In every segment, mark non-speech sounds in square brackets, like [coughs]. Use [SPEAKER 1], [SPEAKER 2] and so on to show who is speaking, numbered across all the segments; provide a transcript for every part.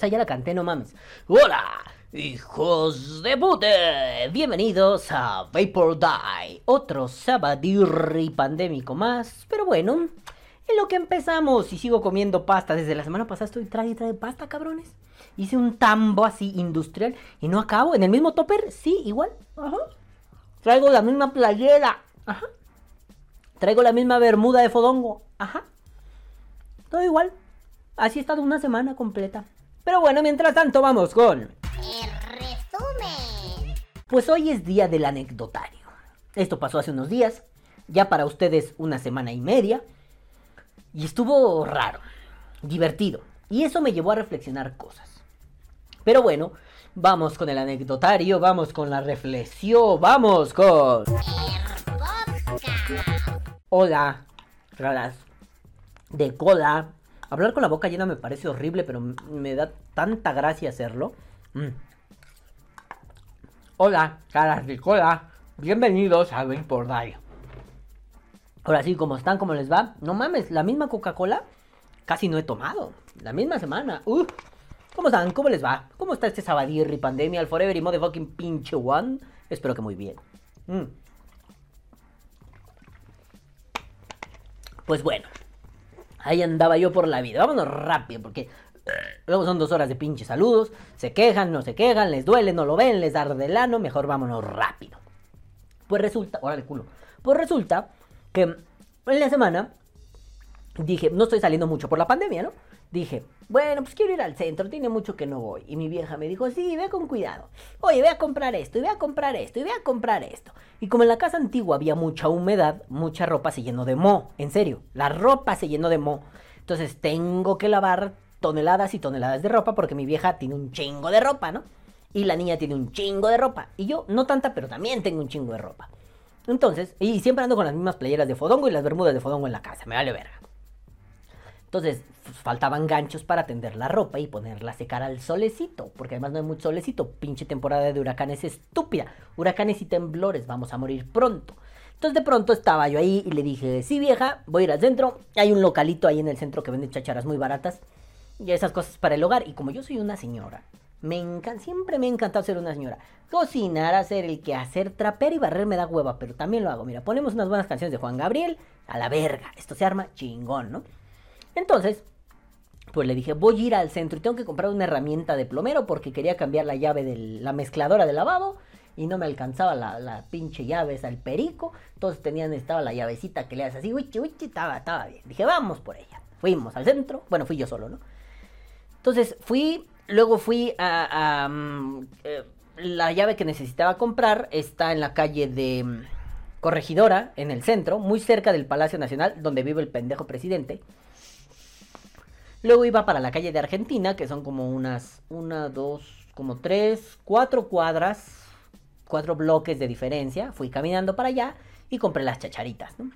[SPEAKER 1] esa ya la canté, no mames. Hola, hijos de puta. Bienvenidos a Vapor Die. Otro sabadirri pandémico más. Pero bueno, en lo que empezamos y sigo comiendo pasta. Desde la semana pasada estoy trae y trae pasta, cabrones. Hice un tambo así industrial y no acabo. En el mismo topper, sí, igual. Traigo la misma playera. Traigo la misma bermuda de fodongo. Todo igual. Así he estado una semana completa. Pero bueno, mientras tanto vamos con...
[SPEAKER 2] El resumen.
[SPEAKER 1] Pues hoy es día del anecdotario. Esto pasó hace unos días. Ya para ustedes una semana y media. Y estuvo raro. Divertido. Y eso me llevó a reflexionar cosas. Pero bueno, vamos con el anecdotario, vamos con la reflexión, vamos con... Hola, raras. De cola. Hablar con la boca llena me parece horrible, pero me da tanta gracia hacerlo. Mm. Hola, caras de cola. Bienvenidos a Ben por Die. Ahora sí, ¿cómo están? ¿Cómo les va? No mames, la misma Coca-Cola casi no he tomado. La misma semana. ¿Cómo están? ¿Cómo les va? ¿Cómo está este sabadirri pandemia, el forever y motherfucking pinche one? Espero que muy bien. Mm. Pues bueno, ahí andaba yo por la vida. Vámonos rápido, porque eh, luego son dos horas de pinche saludos. Se quejan, no se quejan, les duele, no lo ven, les arde el ano. Mejor vámonos rápido. Pues resulta, órale culo. Pues resulta que en la semana dije, no estoy saliendo mucho por la pandemia, ¿no? Dije, bueno, pues quiero ir al centro, tiene mucho que no voy. Y mi vieja me dijo, sí, ve con cuidado. Oye, ve a comprar esto, y ve a comprar esto, y ve a comprar esto. Y como en la casa antigua había mucha humedad, mucha ropa se llenó de moho. En serio, la ropa se llenó de moho. Entonces tengo que lavar toneladas y toneladas de ropa porque mi vieja tiene un chingo de ropa, ¿no? Y la niña tiene un chingo de ropa. Y yo, no tanta, pero también tengo un chingo de ropa. Entonces, y siempre ando con las mismas playeras de fodongo y las bermudas de fodongo en la casa. Me vale verga. Entonces, pues, faltaban ganchos para tender la ropa y ponerla a secar al solecito. Porque además no hay mucho solecito. Pinche temporada de huracanes estúpida. Huracanes y temblores. Vamos a morir pronto. Entonces de pronto estaba yo ahí y le dije, sí vieja, voy a ir al centro. Hay un localito ahí en el centro que vende chacharas muy baratas. Y esas cosas para el hogar. Y como yo soy una señora, me encanta, siempre me ha encantado ser una señora. Cocinar, hacer el que hacer, trapear y barrer me da hueva, pero también lo hago. Mira, ponemos unas buenas canciones de Juan Gabriel, a la verga. Esto se arma chingón, ¿no? Entonces, pues le dije, voy a ir al centro y tengo que comprar una herramienta de plomero porque quería cambiar la llave de la mezcladora de lavabo y no me alcanzaba la, pinche llave, esa, el perico. Entonces tenían, estaba la llavecita que le haces así, uchi, uchi, estaba, estaba bien. Dije, vamos por ella. Fuimos al centro, bueno, fui yo solo, ¿no? Entonces fui, luego fui a... a, mm, eh, la llave que necesitaba comprar está en la calle de mm, Corregidora, en el centro, muy cerca del Palacio Nacional, donde vive el pendejo presidente. Luego iba para la calle de Argentina, que son como unas, una, dos, como tres, cuatro cuadras, cuatro bloques de diferencia. Fui caminando para allá y compré las chacharitas, ¿no?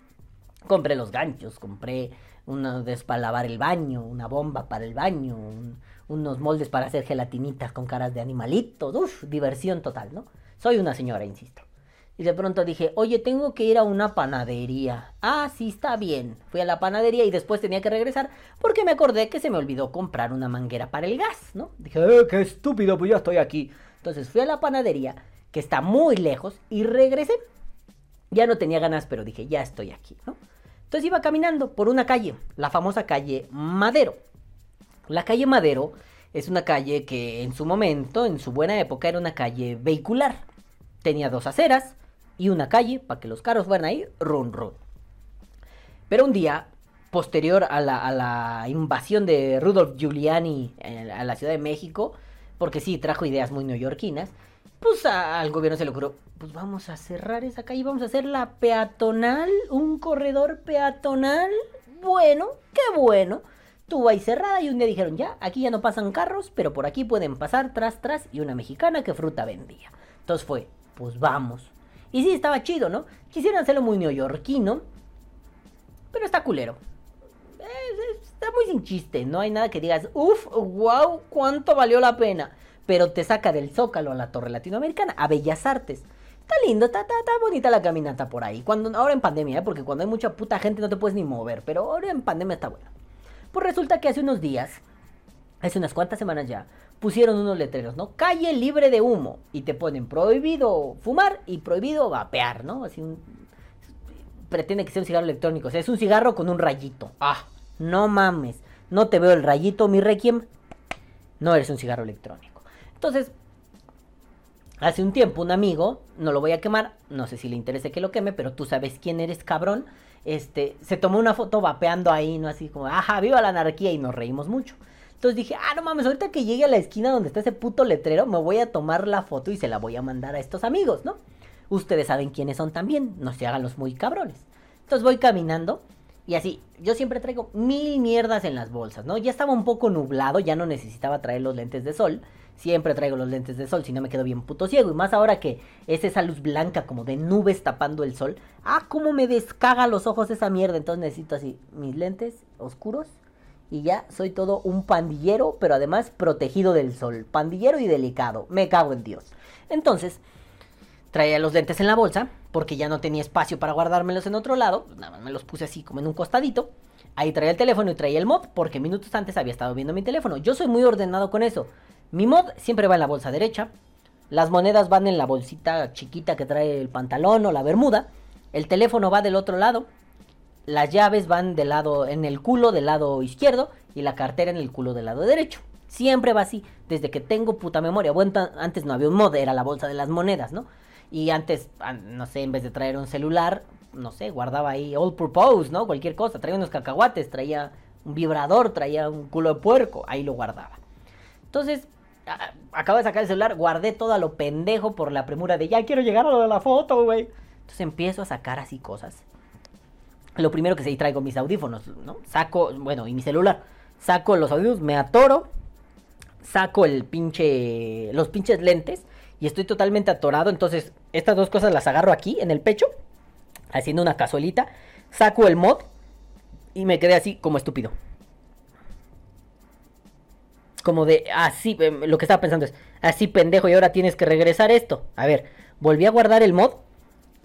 [SPEAKER 1] Compré los ganchos, compré de para lavar el baño, una bomba para el baño, un- unos moldes para hacer gelatinitas con caras de animalitos. Uf, diversión total, ¿no? Soy una señora, insisto. Y de pronto dije, oye, tengo que ir a una panadería. Ah, sí, está bien. Fui a la panadería y después tenía que regresar porque me acordé que se me olvidó comprar una manguera para el gas, ¿no? Dije, "Eh, qué estúpido, pues ya estoy aquí. Entonces fui a la panadería, que está muy lejos, y regresé. Ya no tenía ganas, pero dije, ya estoy aquí, ¿no? Entonces iba caminando por una calle, la famosa calle Madero. La calle Madero es una calle que en su momento, en su buena época, era una calle vehicular. Tenía dos aceras y una calle para que los carros fueran ahí, run run. Pero un día, posterior a la, invasión de Rudolf Giuliani eh, a la Ciudad de México, porque sí, trajo ideas muy neoyorquinas, pues al gobierno se le ocurrió, pues vamos a cerrar esa calle, vamos a hacer la peatonal, un corredor peatonal. Bueno, qué bueno. Tuvo ahí cerrada y un día dijeron, ya, aquí ya no pasan carros, pero por aquí pueden pasar tras, tras, y una mexicana que fruta vendía. Entonces fue, pues vamos. Y sí, estaba chido, ¿no? Quisieran hacerlo muy neoyorquino, pero está culero. Está muy sin chiste, no hay nada que digas, uff, wow, cuánto valió la pena. Pero te saca del Zócalo a la Torre Latinoamericana, a Bellas Artes. Está lindo, está, está, está bonita la caminata por ahí. Cuando, ahora en pandemia, ¿eh? porque cuando hay mucha puta gente no te puedes ni mover, pero ahora en pandemia está bueno. Pues resulta que hace unos días hace unas cuantas semanas ya, pusieron unos letreros, ¿no? Calle libre de humo. Y te ponen prohibido fumar y prohibido vapear, ¿no? Así un... Pretende que sea un cigarro electrónico. O sea, es un cigarro con un rayito. Ah, no mames. No te veo el rayito, mi requiem. No eres un cigarro electrónico. Entonces, hace un tiempo un amigo, no lo voy a quemar, no sé si le interesa que lo queme, pero tú sabes quién eres, cabrón. Este, se tomó una foto vapeando ahí, ¿no? Así como, ajá, viva la anarquía y nos reímos mucho. Entonces dije, ah, no mames, ahorita que llegue a la esquina donde está ese puto letrero, me voy a tomar la foto y se la voy a mandar a estos amigos, ¿no? Ustedes saben quiénes son también, no se hagan los muy cabrones. Entonces voy caminando y así, yo siempre traigo mil mierdas en las bolsas, ¿no? Ya estaba un poco nublado, ya no necesitaba traer los lentes de sol. Siempre traigo los lentes de sol, si no me quedo bien puto ciego. Y más ahora que es esa luz blanca como de nubes tapando el sol. Ah, cómo me descaga los ojos esa mierda. Entonces necesito así mis lentes oscuros. Y ya soy todo un pandillero, pero además protegido del sol. Pandillero y delicado. Me cago en Dios. Entonces, traía los lentes en la bolsa, porque ya no tenía espacio para guardármelos en otro lado. Nada más me los puse así como en un costadito. Ahí traía el teléfono y traía el mod, porque minutos antes había estado viendo mi teléfono. Yo soy muy ordenado con eso. Mi mod siempre va en la bolsa derecha. Las monedas van en la bolsita chiquita que trae el pantalón o la bermuda. El teléfono va del otro lado. Las llaves van del lado en el culo del lado izquierdo y la cartera en el culo del lado derecho. Siempre va así, desde que tengo puta memoria. Bueno, antes no había un mod, era la bolsa de las monedas, ¿no? Y antes, no sé, en vez de traer un celular, no sé, guardaba ahí all purpose, ¿no? Cualquier cosa. Traía unos cacahuates, traía un vibrador, traía un culo de puerco, ahí lo guardaba. Entonces, acabo de sacar el celular, guardé todo a lo pendejo por la premura de ya quiero llegar a lo de la foto, güey. Entonces empiezo a sacar así cosas. Lo primero que sé, y traigo mis audífonos, ¿no? Saco, bueno, y mi celular. Saco los audífonos, me atoro, saco el pinche, los pinches lentes y estoy totalmente atorado. Entonces, estas dos cosas las agarro aquí en el pecho, haciendo una cazuelita. Saco el mod y me quedé así como estúpido. Como de, así, em, lo que estaba pensando es, así pendejo y ahora tienes que regresar esto. A ver, volví a guardar el mod,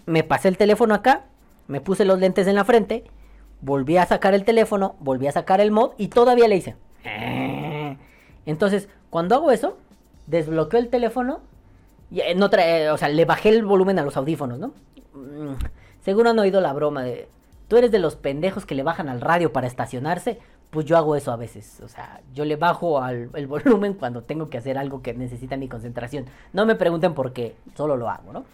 [SPEAKER 1] me pasé el teléfono acá, me puse los lentes en la frente, volví a sacar el teléfono, volví a sacar el mod y todavía le hice. [laughs] Entonces, cuando hago eso, desbloqueo el teléfono, y, eh, no trae, o sea, le bajé el volumen a los audífonos, ¿no? Mm, seguro han oído la broma de, tú eres de los pendejos que le bajan al radio para estacionarse pues yo hago eso a veces. O sea, yo le bajo al, el [laughs] volumen cuando tengo que hacer algo que necesita mi concentración. No me pregunten por qué, solo lo hago, ¿no?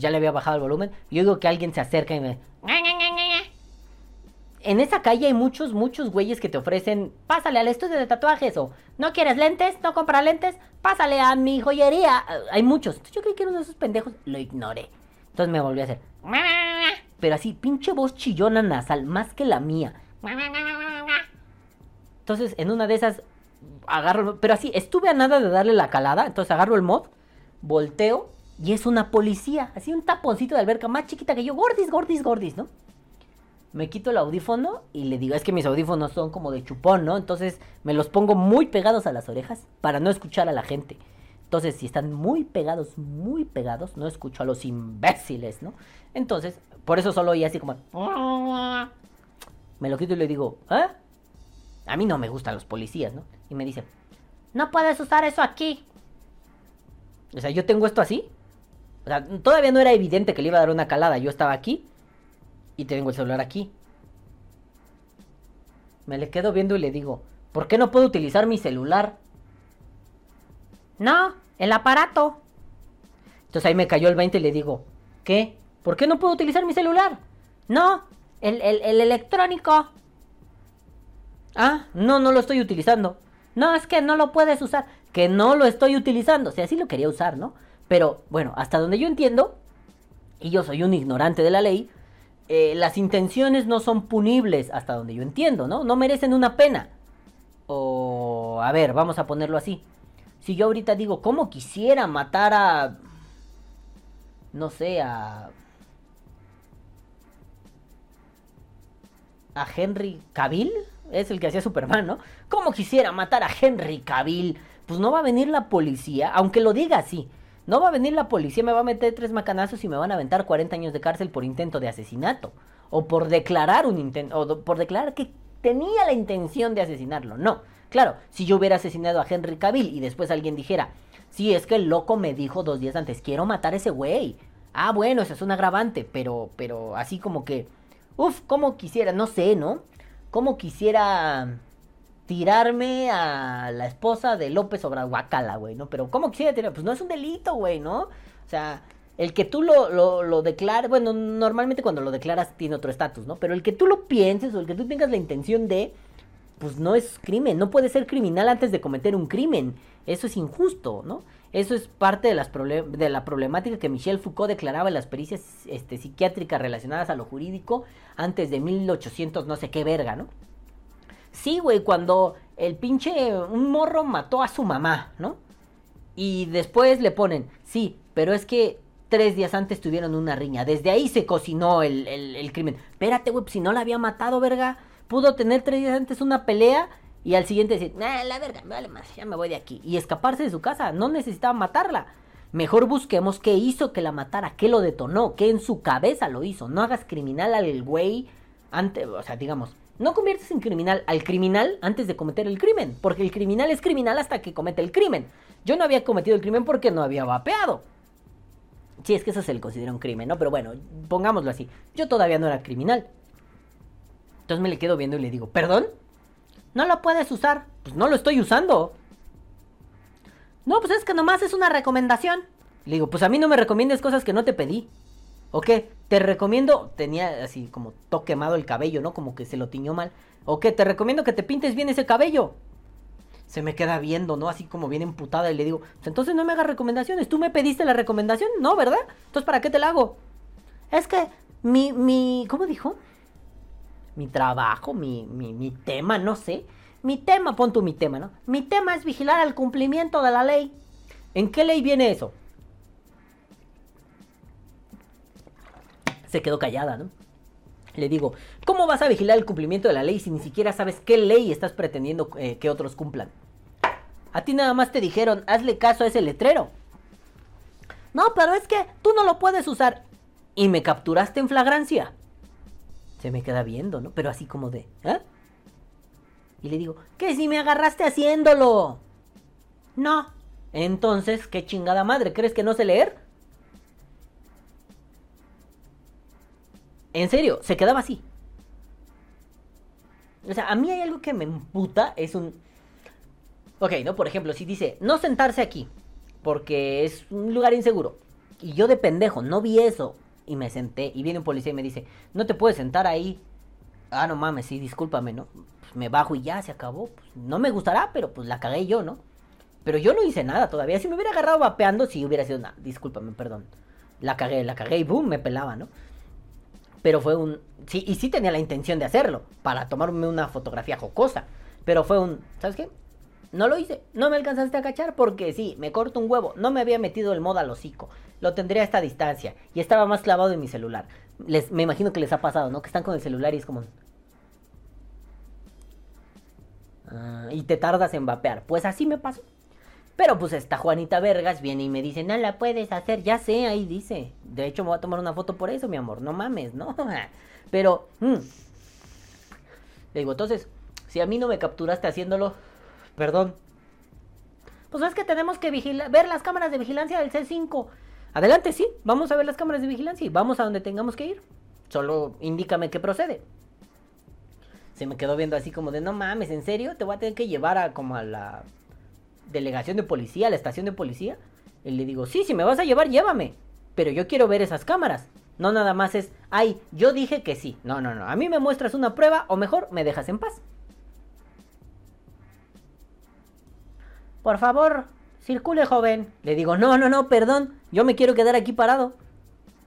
[SPEAKER 1] Ya le había bajado el volumen. Yo digo que alguien se acerca y me... En esa calle hay muchos, muchos güeyes que te ofrecen, pásale al estudio de tatuajes o no quieres lentes, no compra lentes, pásale a mi joyería. Hay muchos. Yo creí que era uno de esos pendejos, lo ignoré. Entonces me volví a hacer. Pero así, pinche voz chillona nasal, más que la mía. Entonces, en una de esas, agarro, pero así, estuve a nada de darle la calada, entonces agarro el mod, volteo, y es una policía, así un taponcito de alberca más chiquita que yo, gordis, gordis, gordis, ¿no? Me quito el audífono y le digo, es que mis audífonos son como de chupón, ¿no? Entonces me los pongo muy pegados a las orejas para no escuchar a la gente. Entonces, si están muy pegados, muy pegados, no escucho a los imbéciles, ¿no? Entonces, por eso solo oí así como... Me lo quito y le digo, ¿eh? A mí no me gustan los policías, ¿no? Y me dice, no puedes usar eso aquí. O sea, yo tengo esto así. O sea, todavía no era evidente que le iba a dar una calada. Yo estaba aquí y tengo el celular aquí. Me le quedo viendo y le digo, ¿por qué no puedo utilizar mi celular? No, el aparato. Entonces ahí me cayó el 20 y le digo, ¿qué? ¿Por qué no puedo utilizar mi celular? No, el, el, el electrónico. Ah, no, no lo estoy utilizando. No, es que no lo puedes usar. Que no lo estoy utilizando. O sea, sí lo quería usar, ¿no? Pero bueno, hasta donde yo entiendo, y yo soy un ignorante de la ley, eh, las intenciones no son punibles, hasta donde yo entiendo, ¿no? No merecen una pena. O, a ver, vamos a ponerlo así. Si yo ahorita digo, ¿cómo quisiera matar a... No sé, a... A Henry Cavill, es el que hacía Superman, ¿no? ¿Cómo quisiera matar a Henry Cavill? Pues no va a venir la policía, aunque lo diga así. No va a venir la policía, me va a meter tres macanazos y me van a aventar 40 años de cárcel por intento de asesinato. O por declarar un intento, o por declarar que tenía la intención de asesinarlo. No. Claro, si yo hubiera asesinado a Henry Cavill y después alguien dijera, sí, es que el loco me dijo dos días antes, quiero matar a ese güey. Ah, bueno, eso es un agravante, pero, pero así como que, uf, como quisiera, no sé, ¿no? Como quisiera tirarme a la esposa de López Obrador, güey, ¿no? Pero ¿cómo quisiera tirar? Pues no es un delito, güey, ¿no? O sea, el que tú lo, lo, lo declares, bueno, normalmente cuando lo declaras tiene otro estatus, ¿no? Pero el que tú lo pienses o el que tú tengas la intención de, pues no es crimen, no puede ser criminal antes de cometer un crimen. Eso es injusto, ¿no? Eso es parte de, las de la problemática que Michel Foucault declaraba en las pericias este, psiquiátricas relacionadas a lo jurídico antes de 1800 no sé qué verga, ¿no? Sí, güey, cuando el pinche un morro mató a su mamá, ¿no? Y después le ponen, sí, pero es que tres días antes tuvieron una riña. Desde ahí se cocinó el, el, crimen. Espérate, güey, pues si no la había matado, verga. Pudo tener tres días antes una pelea y al siguiente decir, nah, la verga, vale más, ya me voy de aquí. Y escaparse de su casa. No necesitaba matarla. Mejor busquemos qué hizo que la matara, qué lo detonó, qué en su cabeza lo hizo. No hagas criminal al güey antes, o sea, digamos, no conviertes en criminal al criminal antes de cometer el crimen, porque el criminal es criminal hasta que comete el crimen. Yo no había cometido el crimen porque no había vapeado. Sí, es que eso se le considera un crimen, ¿no? Pero bueno, pongámoslo así. Yo todavía no era criminal. Entonces me le quedo viendo y le digo, ¿perdón? No lo puedes usar. Pues no lo estoy usando. No, pues es que nomás es una recomendación. Le digo, pues a mí no me recomiendes cosas que no te pedí. ¿O qué? Te recomiendo, tenía así como todo quemado el cabello, ¿no? Como que se lo tiñó mal. ¿O qué? Te recomiendo que te pintes bien ese cabello. Se me queda viendo, ¿no? Así como bien emputada y le digo, pues entonces no me hagas recomendaciones. Tú me pediste la recomendación, ¿no? ¿Verdad? Entonces, ¿para qué te la hago? Es que mi, mi, ¿cómo dijo? Mi trabajo, mi, mi, mi tema, no sé. Mi tema, pon tú mi tema, ¿no? Mi tema es vigilar el cumplimiento de la ley. ¿En qué ley viene eso? Se quedó callada, ¿no? Le digo, ¿cómo vas a vigilar el cumplimiento de la ley si ni siquiera sabes qué ley estás pretendiendo eh, que otros cumplan? A ti nada más te dijeron, hazle caso a ese letrero. No, pero es que tú no lo puedes usar. Y me capturaste en flagrancia. Se me queda viendo, ¿no? Pero así como de, ¿eh? Y le digo, ¿qué si me agarraste haciéndolo? No. Entonces, ¿qué chingada madre? ¿Crees que no sé leer? En serio, se quedaba así. O sea, a mí hay algo que me emputa, es un... Ok, ¿no? Por ejemplo, si dice, no sentarse aquí, porque es un lugar inseguro. Y yo de pendejo, no vi eso. Y me senté, y viene un policía y me dice, no te puedes sentar ahí. Ah, no mames, sí, discúlpame, ¿no? Pues me bajo y ya, se acabó. Pues no me gustará, pero pues la cagué yo, ¿no? Pero yo no hice nada todavía. Si me hubiera agarrado vapeando, sí hubiera sido nada. Discúlpame, perdón. La cagué, la cagué y boom, me pelaba, ¿no? Pero fue un... Sí, y sí tenía la intención de hacerlo, para tomarme una fotografía jocosa, pero fue un... ¿Sabes qué? No lo hice, no me alcanzaste a cachar porque sí, me corto un huevo, no me había metido el modo al hocico, lo tendría a esta distancia y estaba más clavado en mi celular. Les, me imagino que les ha pasado, ¿no? Que están con el celular y es como... Ah, y te tardas en vapear. Pues así me pasó. Pero pues esta Juanita Vergas viene y me dice, no la puedes hacer, ya sé, ahí dice. De hecho me voy a tomar una foto por eso, mi amor, no mames, ¿no? [laughs] Pero, mm. le digo, entonces, si a mí no me capturaste haciéndolo, perdón. Pues es que tenemos que vigilar, ver las cámaras de vigilancia del C5. Adelante, sí, vamos a ver las cámaras de vigilancia y vamos a donde tengamos que ir. Solo indícame qué procede. Se me quedó viendo así como de, no mames, ¿en serio? Te voy a tener que llevar a como a la delegación de policía, la estación de policía. Y le digo, sí, si me vas a llevar, llévame. Pero yo quiero ver esas cámaras. No nada más es, ay, yo dije que sí. No, no, no. A mí me muestras una prueba o mejor me dejas en paz. Por favor, circule, joven. Le digo, no, no, no, perdón. Yo me quiero quedar aquí parado.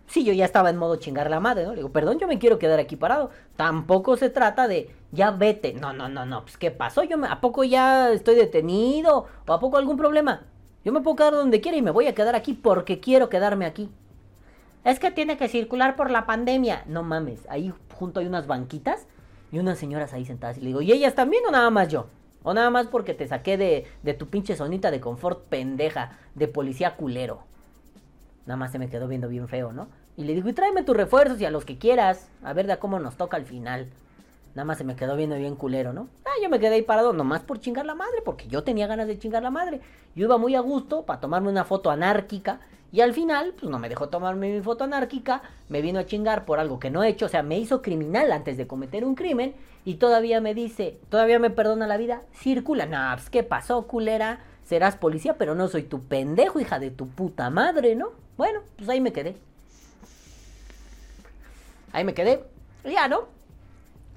[SPEAKER 1] Sí, yo ya estaba en modo chingar la madre, ¿no? Le digo, perdón, yo me quiero quedar aquí parado. Tampoco se trata de, ya vete. No, no, no, no. Pues, ¿qué pasó? Yo me, ¿A poco ya estoy detenido? ¿O a poco algún problema? Yo me puedo quedar donde quiera y me voy a quedar aquí porque quiero quedarme aquí. Es que tiene que circular por la pandemia. No mames, ahí junto hay unas banquitas y unas señoras ahí sentadas. Y le digo, ¿y ellas también o nada más yo? O nada más porque te saqué de, de tu pinche sonita de confort pendeja, de policía culero. Nada más se me quedó viendo bien feo, ¿no? Y le digo, y tráeme tus refuerzos y a los que quieras. A ver de cómo nos toca al final. Nada más se me quedó viendo bien culero, ¿no? Ah, yo me quedé ahí parado nomás por chingar la madre, porque yo tenía ganas de chingar la madre. Yo iba muy a gusto para tomarme una foto anárquica. Y al final, pues no me dejó tomarme mi foto anárquica, me vino a chingar por algo que no he hecho, o sea, me hizo criminal antes de cometer un crimen y todavía me dice, todavía me perdona la vida, circula, nah, pues, ¿qué pasó, culera? Serás policía, pero no soy tu pendejo, hija de tu puta madre, ¿no? Bueno, pues ahí me quedé. Ahí me quedé. Ya, ¿no?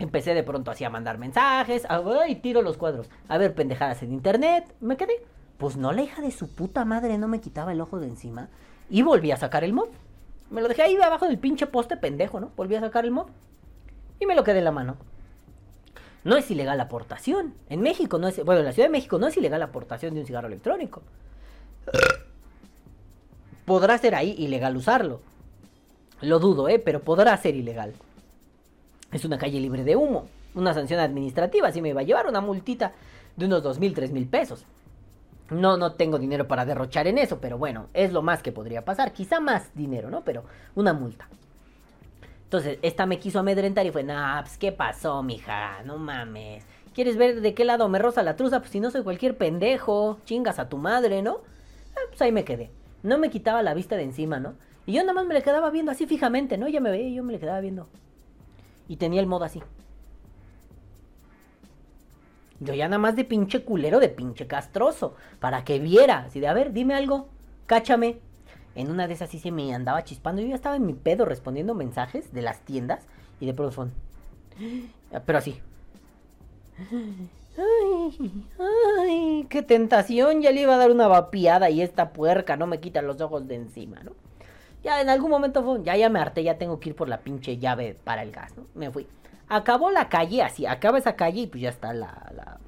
[SPEAKER 1] Empecé de pronto así a mandar mensajes, y tiro los cuadros, a ver pendejadas en internet, me quedé. Pues no, la hija de su puta madre no me quitaba el ojo de encima y volví a sacar el mod. Me lo dejé ahí abajo del pinche poste pendejo, ¿no? Volví a sacar el mod y me lo quedé en la mano. No es ilegal la aportación. En México no es, bueno, en la Ciudad de México no es ilegal la aportación de un cigarro electrónico. Podrá ser ahí ilegal usarlo. Lo dudo, ¿eh? Pero podrá ser ilegal. Es una calle libre de humo. Una sanción administrativa. Así me va a llevar una multita de unos dos mil, tres mil pesos. No, no tengo dinero para derrochar en eso, pero bueno, es lo más que podría pasar. Quizá más dinero, ¿no? Pero una multa. Entonces, esta me quiso amedrentar y fue, nah, pues, ¿qué pasó, mija? No mames. ¿Quieres ver de qué lado me roza la truza? Pues si no soy cualquier pendejo, chingas a tu madre, ¿no? Ah, pues ahí me quedé. No me quitaba la vista de encima, ¿no? Y yo nada más me le quedaba viendo así fijamente, ¿no? Ella me veía y yo me le quedaba viendo. Y tenía el modo así. Yo ya nada más de pinche culero, de pinche castroso. Para que viera. Así de, a ver, dime algo. Cáchame. En una de esas sí se me andaba chispando. Yo ya estaba en mi pedo respondiendo mensajes de las tiendas. Y de pronto son. Pero así. Ay, ay, qué tentación. Ya le iba a dar una vapiada y esta puerca no me quita los ojos de encima, ¿no? Ya en algún momento fue, ya, ya me harté, ya tengo que ir por la pinche llave para el gas, ¿no? Me fui. Acabó la calle, así, acaba esa calle y pues ya está la,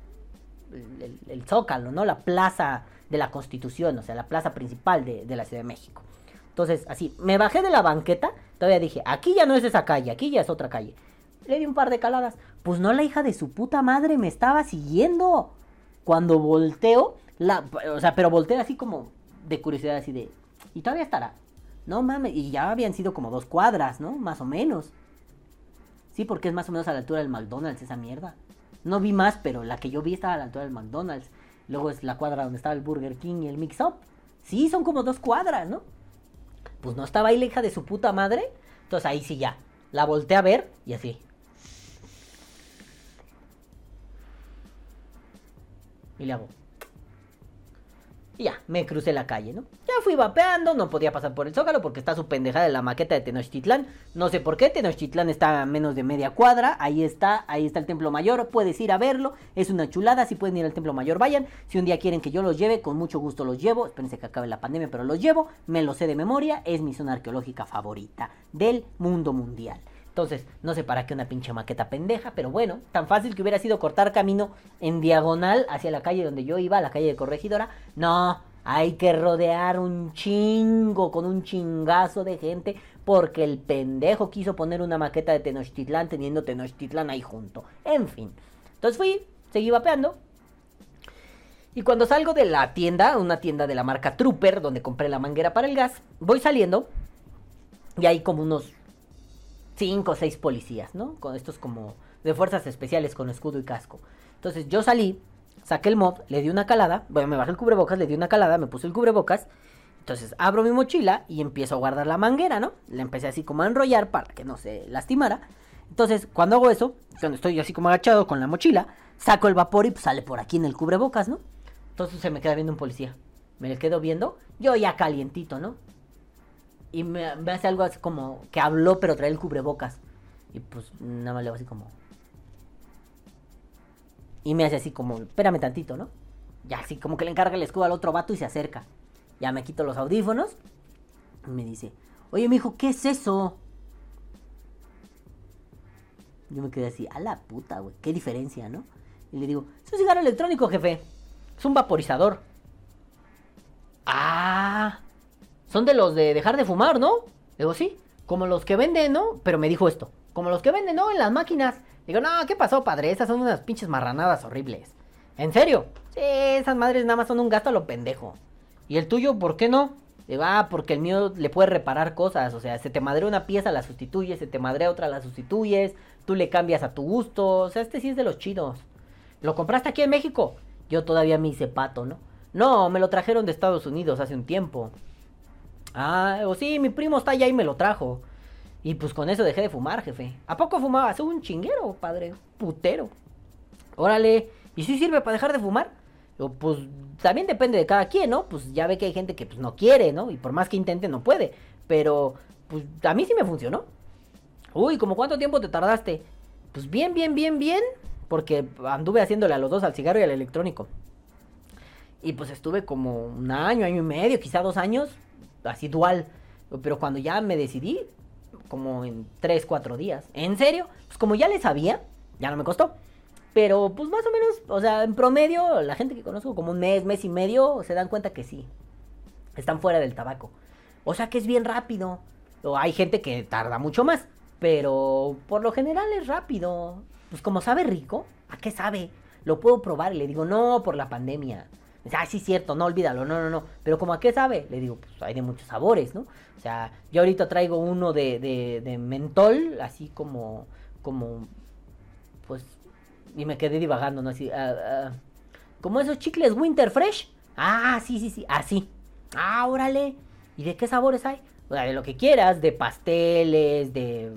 [SPEAKER 1] el, zócalo, ¿no? La plaza de la Constitución, o sea, la plaza principal de, de la Ciudad de México. Entonces, así, me bajé de la banqueta, todavía dije, aquí ya no es esa calle, aquí ya es otra calle. Le di un par de caladas. Pues no, la hija de su puta madre me estaba siguiendo. Cuando volteo, la, o sea, pero volteo así como de curiosidad, así de, y todavía estará. No mames, y ya habían sido como dos cuadras, ¿no? Más o menos. Sí, porque es más o menos a la altura del McDonald's esa mierda. No vi más, pero la que yo vi estaba a la altura del McDonald's. Luego es la cuadra donde estaba el Burger King y el Mix Up. Sí, son como dos cuadras, ¿no? Pues no estaba ahí la hija de su puta madre. Entonces ahí sí ya. La volteé a ver y así. Y le hago. Ya, me crucé la calle, ¿no? Ya fui vapeando, no podía pasar por el Zócalo porque está su pendejada de la maqueta de Tenochtitlán. No sé por qué, Tenochtitlán está a menos de media cuadra. Ahí está, ahí está el Templo Mayor. Puedes ir a verlo, es una chulada. Si pueden ir al Templo Mayor, vayan. Si un día quieren que yo los lleve, con mucho gusto los llevo. Espérense que acabe la pandemia, pero los llevo. Me lo sé de memoria. Es mi zona arqueológica favorita del mundo mundial. Entonces, no sé para qué una pinche maqueta pendeja, pero bueno, tan fácil que hubiera sido cortar camino en diagonal hacia la calle donde yo iba, la calle de Corregidora. No, hay que rodear un chingo con un chingazo de gente porque el pendejo quiso poner una maqueta de Tenochtitlán teniendo Tenochtitlán ahí junto. En fin. Entonces fui, seguí vapeando. Y cuando salgo de la tienda, una tienda de la marca Trooper, donde compré la manguera para el gas, voy saliendo y hay como unos cinco o seis policías, ¿no? Con estos como de fuerzas especiales con escudo y casco. Entonces yo salí, saqué el mod, le di una calada, bueno, me bajé el cubrebocas, le di una calada, me puse el cubrebocas. Entonces abro mi mochila y empiezo a guardar la manguera, ¿no? La empecé así como a enrollar para que no se lastimara. Entonces, cuando hago eso, cuando estoy así como agachado con la mochila, saco el vapor y pues, sale por aquí en el cubrebocas, ¿no? Entonces se me queda viendo un policía. Me le quedo viendo, yo ya calientito, ¿no? Y me, hace algo así como que habló, pero trae el cubrebocas. Y pues nada más le hago así como. Y me hace así como, espérame tantito, ¿no? Ya así como que le encarga el escudo al otro vato y se acerca. Ya me quito los audífonos. Y me dice, oye, mijo, ¿qué es eso? Yo me quedé así, a la puta, güey, qué diferencia, ¿no? Y le digo, es un cigarro electrónico, jefe. Es un vaporizador. Ah, son de los de dejar de fumar, ¿no? Digo, sí, como los que venden, ¿no? Pero me dijo esto, como los que venden, ¿no? En las máquinas. Digo, no, ¿qué pasó, padre? Esas son unas pinches marranadas horribles. ¿En serio? Sí, esas madres nada más son un gasto a lo pendejo. ¿Y el tuyo, por qué no? Digo, ah, porque el mío le puede reparar cosas. O sea, se te madrea una pieza, la sustituyes, se te madrea otra, la sustituyes. tú le cambias a tu gusto, o sea, este sí es de los chidos. ¿Lo compraste aquí en México? Yo todavía me hice pato, ¿no? No, me lo trajeron de Estados Unidos hace un tiempo. Ah, o sí, mi primo está allá y me lo trajo. Y pues con eso dejé de fumar, jefe. ¿A poco fumabas? Un chinguero, padre. Putero. Órale. ¿Y si sirve para dejar de fumar? Pues también depende de cada quien, ¿no? Pues ya ve que hay gente que pues no quiere, ¿no? Y por más que intente no puede. Pero pues a mí sí me funcionó. Uy, ¿como cuánto tiempo te tardaste? Pues bien, bien, bien, bien. Porque anduve haciéndole a los dos, al cigarro y al electrónico. Y pues estuve como un año, año y medio, quizá dos años, así dual. Pero cuando ya me decidí, como en tres, cuatro días. ¿En serio? Pues como ya le sabía, ya no me costó. Pero pues más o menos, o sea, en promedio, la gente que conozco como un mes, mes y medio, se dan cuenta que sí. Están fuera del tabaco. O sea que es bien rápido. Hay gente que tarda mucho más. Pero por lo general es rápido. Pues como sabe rico, ¿a qué sabe? Lo puedo probar y le digo, no, por la pandemia. Ah, sí, cierto, no olvídalo, no, no, no. Pero como a qué sabe, le digo, pues hay de muchos sabores, ¿no? O sea, yo ahorita traigo uno de, de, de mentol, así como, como, pues, y me quedé divagando, ¿no? Así, ah, ah, como esos chicles Winter Fresh. Ah, sí, sí, sí, así. Ah, órale. ¿Y de qué sabores hay? O sea, de lo que quieras, de pasteles, de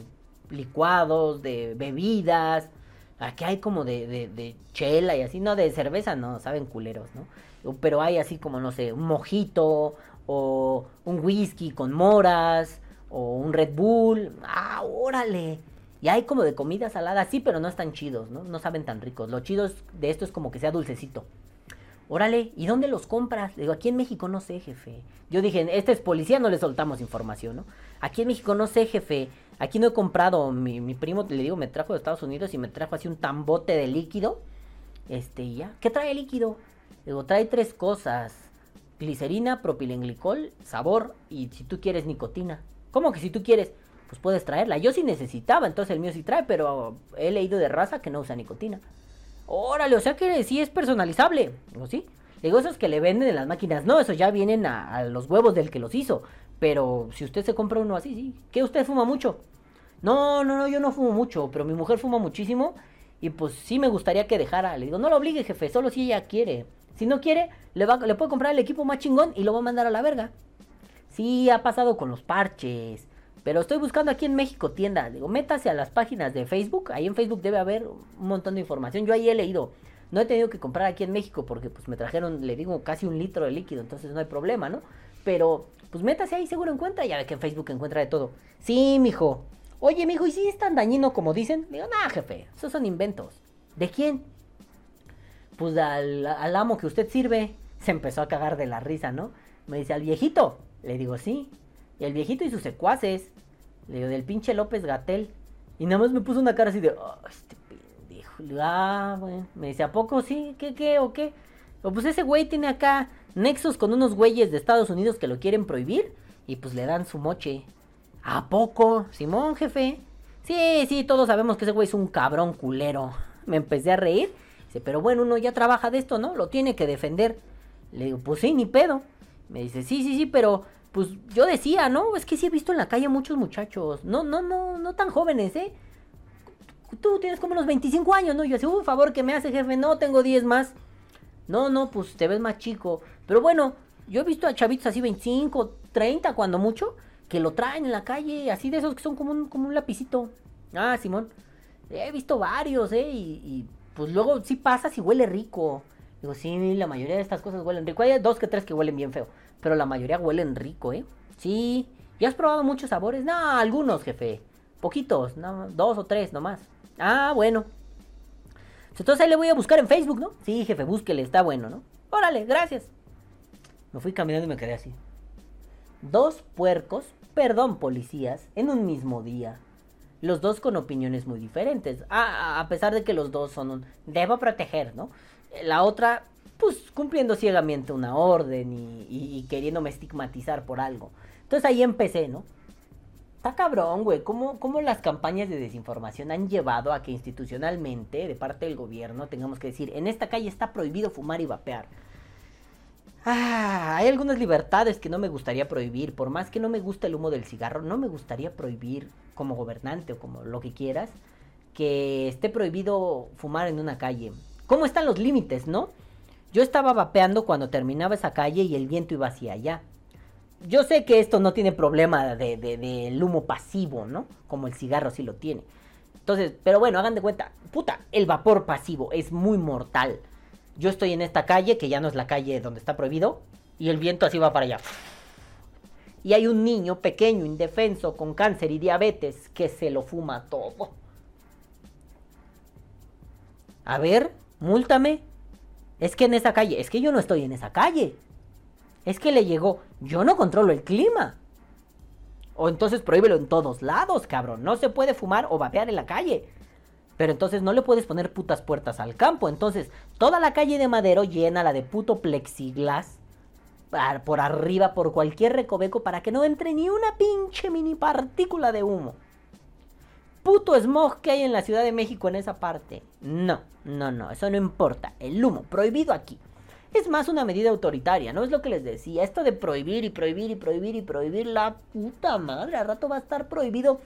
[SPEAKER 1] licuados, de bebidas. Aquí hay como de, de, de chela y así, no, de cerveza no, saben culeros, ¿no? Pero hay así como, no sé, un mojito o un whisky con moras o un Red Bull. Ah, órale. Y hay como de comida salada, sí, pero no están chidos, ¿no? No saben tan ricos. Lo chido de esto es como que sea dulcecito. Órale, ¿y dónde los compras? Le digo, aquí en México no sé, jefe. Yo dije, este es policía, no le soltamos información, ¿no? Aquí en México no sé, jefe. Aquí no he comprado. Mi, mi primo, le digo, me trajo de Estados Unidos y me trajo así un tambote de líquido. Este, y ya. ¿Qué trae líquido? Digo, trae tres cosas. Glicerina, propilenglicol, sabor y si tú quieres nicotina. ¿Cómo que si tú quieres? Pues puedes traerla. Yo sí necesitaba, entonces el mío sí trae, pero he leído de raza que no usa nicotina. Órale, o sea que sí es personalizable. Digo, sí. Digo, esos que le venden en las máquinas, no, esos ya vienen a, a, los huevos del que los hizo. Pero si usted se compra uno así, sí. ¿Qué usted fuma mucho? No, no, no, yo no fumo mucho, pero mi mujer fuma muchísimo. Y pues sí me gustaría que dejara. Le digo, no lo obligue, jefe, solo si ella quiere. Si no quiere, le, va, le puede comprar el equipo más chingón y lo va a mandar a la verga. Sí, ha pasado con los parches. Pero estoy buscando aquí en México tiendas. Digo, métase a las páginas de Facebook. Ahí en Facebook debe haber un montón de información. Yo ahí he leído. No he tenido que comprar aquí en México porque pues me trajeron, le digo, casi un litro de líquido. Entonces no hay problema, ¿no? Pero pues métase ahí seguro encuentra. Ya ve que en Facebook encuentra de todo. Sí, mijo. Oye, mijo, ¿y si es tan dañino como dicen? Digo, nah, jefe, esos son inventos. ¿De quién? Pues al, amo que usted sirve. Se empezó a cagar de la risa, ¿no? Me dice, al viejito. Le digo, sí. Y el viejito y sus secuaces. Le digo, del pinche López Gatel. Y nada más me puso una cara así de, oh, este pendejo. Ah, bueno. Me dice, ¿a poco sí? ¿Qué, qué o qué? O pues ese güey tiene acá nexos con unos güeyes de Estados Unidos que lo quieren prohibir. Y pues le dan su moche. ¿A poco? Simón, jefe. Sí, sí, todos sabemos que ese güey es un cabrón culero. Me empecé a reír. Pero bueno, uno ya trabaja de esto, ¿no? Lo tiene que defender. Le digo, pues sí, ni pedo. Me dice, sí, sí, sí, pero pues yo decía, ¿no? Es que sí he visto en la calle muchos muchachos. No, no, no, no tan jóvenes, ¿eh? Tú tienes como unos 25 años, ¿no? Yo así, uy, favor que me hace, jefe. No, tengo 10 más. No, no, pues te ves más chico. Pero bueno, yo he visto a chavitos así 25, 30 cuando mucho, que lo traen en la calle, así de esos que son como un, como un lapicito. Ah, Simón. He visto varios, ¿eh? Y pues luego sí pasas y huele rico. Digo, sí, la mayoría de estas cosas huelen rico. Hay dos que tres que huelen bien feo. Pero la mayoría huelen rico, ¿eh? Sí. ¿Ya has probado muchos sabores? No, algunos, jefe. Poquitos, no, dos o tres nomás. Ah, bueno. Entonces ahí le voy a buscar en Facebook, ¿no? Sí, jefe, búsquele, está bueno, ¿no? Órale, gracias. Me fui caminando y me quedé así. Dos puercos, perdón, policías, en un mismo día. Los dos con opiniones muy diferentes. A, a pesar de que los dos son un... Debo proteger, ¿no? La otra, pues cumpliendo ciegamente una orden y, y, y, queriéndome estigmatizar por algo. Entonces ahí empecé, ¿no? Está cabrón, güey. ¿Cómo, ¿Cómo, las campañas de desinformación han llevado a que institucionalmente, de parte del gobierno, tengamos que decir, en esta calle está prohibido fumar y vapear? Ah, hay algunas libertades que no me gustaría prohibir. Por más que no me guste el humo del cigarro, no me gustaría prohibir como gobernante o como lo que quieras que esté prohibido fumar en una calle. ¿Cómo están los límites, no? Yo estaba vapeando cuando terminaba esa calle y el viento iba hacia allá. Yo sé que esto no tiene problema de, de- del humo pasivo, ¿no? Como el cigarro sí lo tiene. Entonces, pero bueno, hagan de cuenta, puta, el vapor pasivo es muy mortal. Yo estoy en esta calle, que ya no es la calle donde está prohibido, y el viento así va para allá. Y hay un niño pequeño, indefenso, con cáncer y diabetes, que se lo fuma todo. A ver, múltame. Es que en esa calle, es que yo no estoy en esa calle. Es que le llegó, yo no controlo el clima. O entonces prohíbelo en todos lados, cabrón. No se puede fumar o vapear en la calle. Pero entonces no le puedes poner putas puertas al campo. Entonces, toda la calle de Madero llena la de puto plexiglas por arriba, por cualquier recoveco, para que no entre ni una pinche mini partícula de humo. Puto smog que hay en la Ciudad de México en esa parte. No, no, no, eso no importa. El humo, prohibido aquí. Es más una medida autoritaria, ¿no? Es lo que les decía. Esto de prohibir y prohibir y prohibir y prohibir, la puta madre. Al rato va a estar prohibido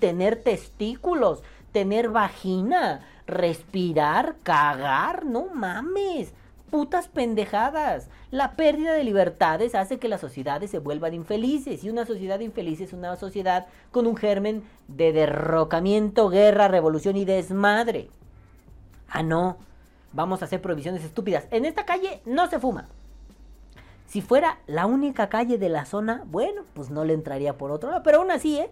[SPEAKER 1] tener testículos, tener vagina, respirar, cagar, no mames. Putas pendejadas. La pérdida de libertades hace que las sociedades se vuelvan infelices. Y una sociedad infeliz es una sociedad con un germen de derrocamiento, guerra, revolución y desmadre. Ah, no. Vamos a hacer prohibiciones estúpidas. En esta calle no se fuma. Si fuera la única calle de la zona, bueno, pues no le entraría por otro lado. Pero aún así, ¿eh?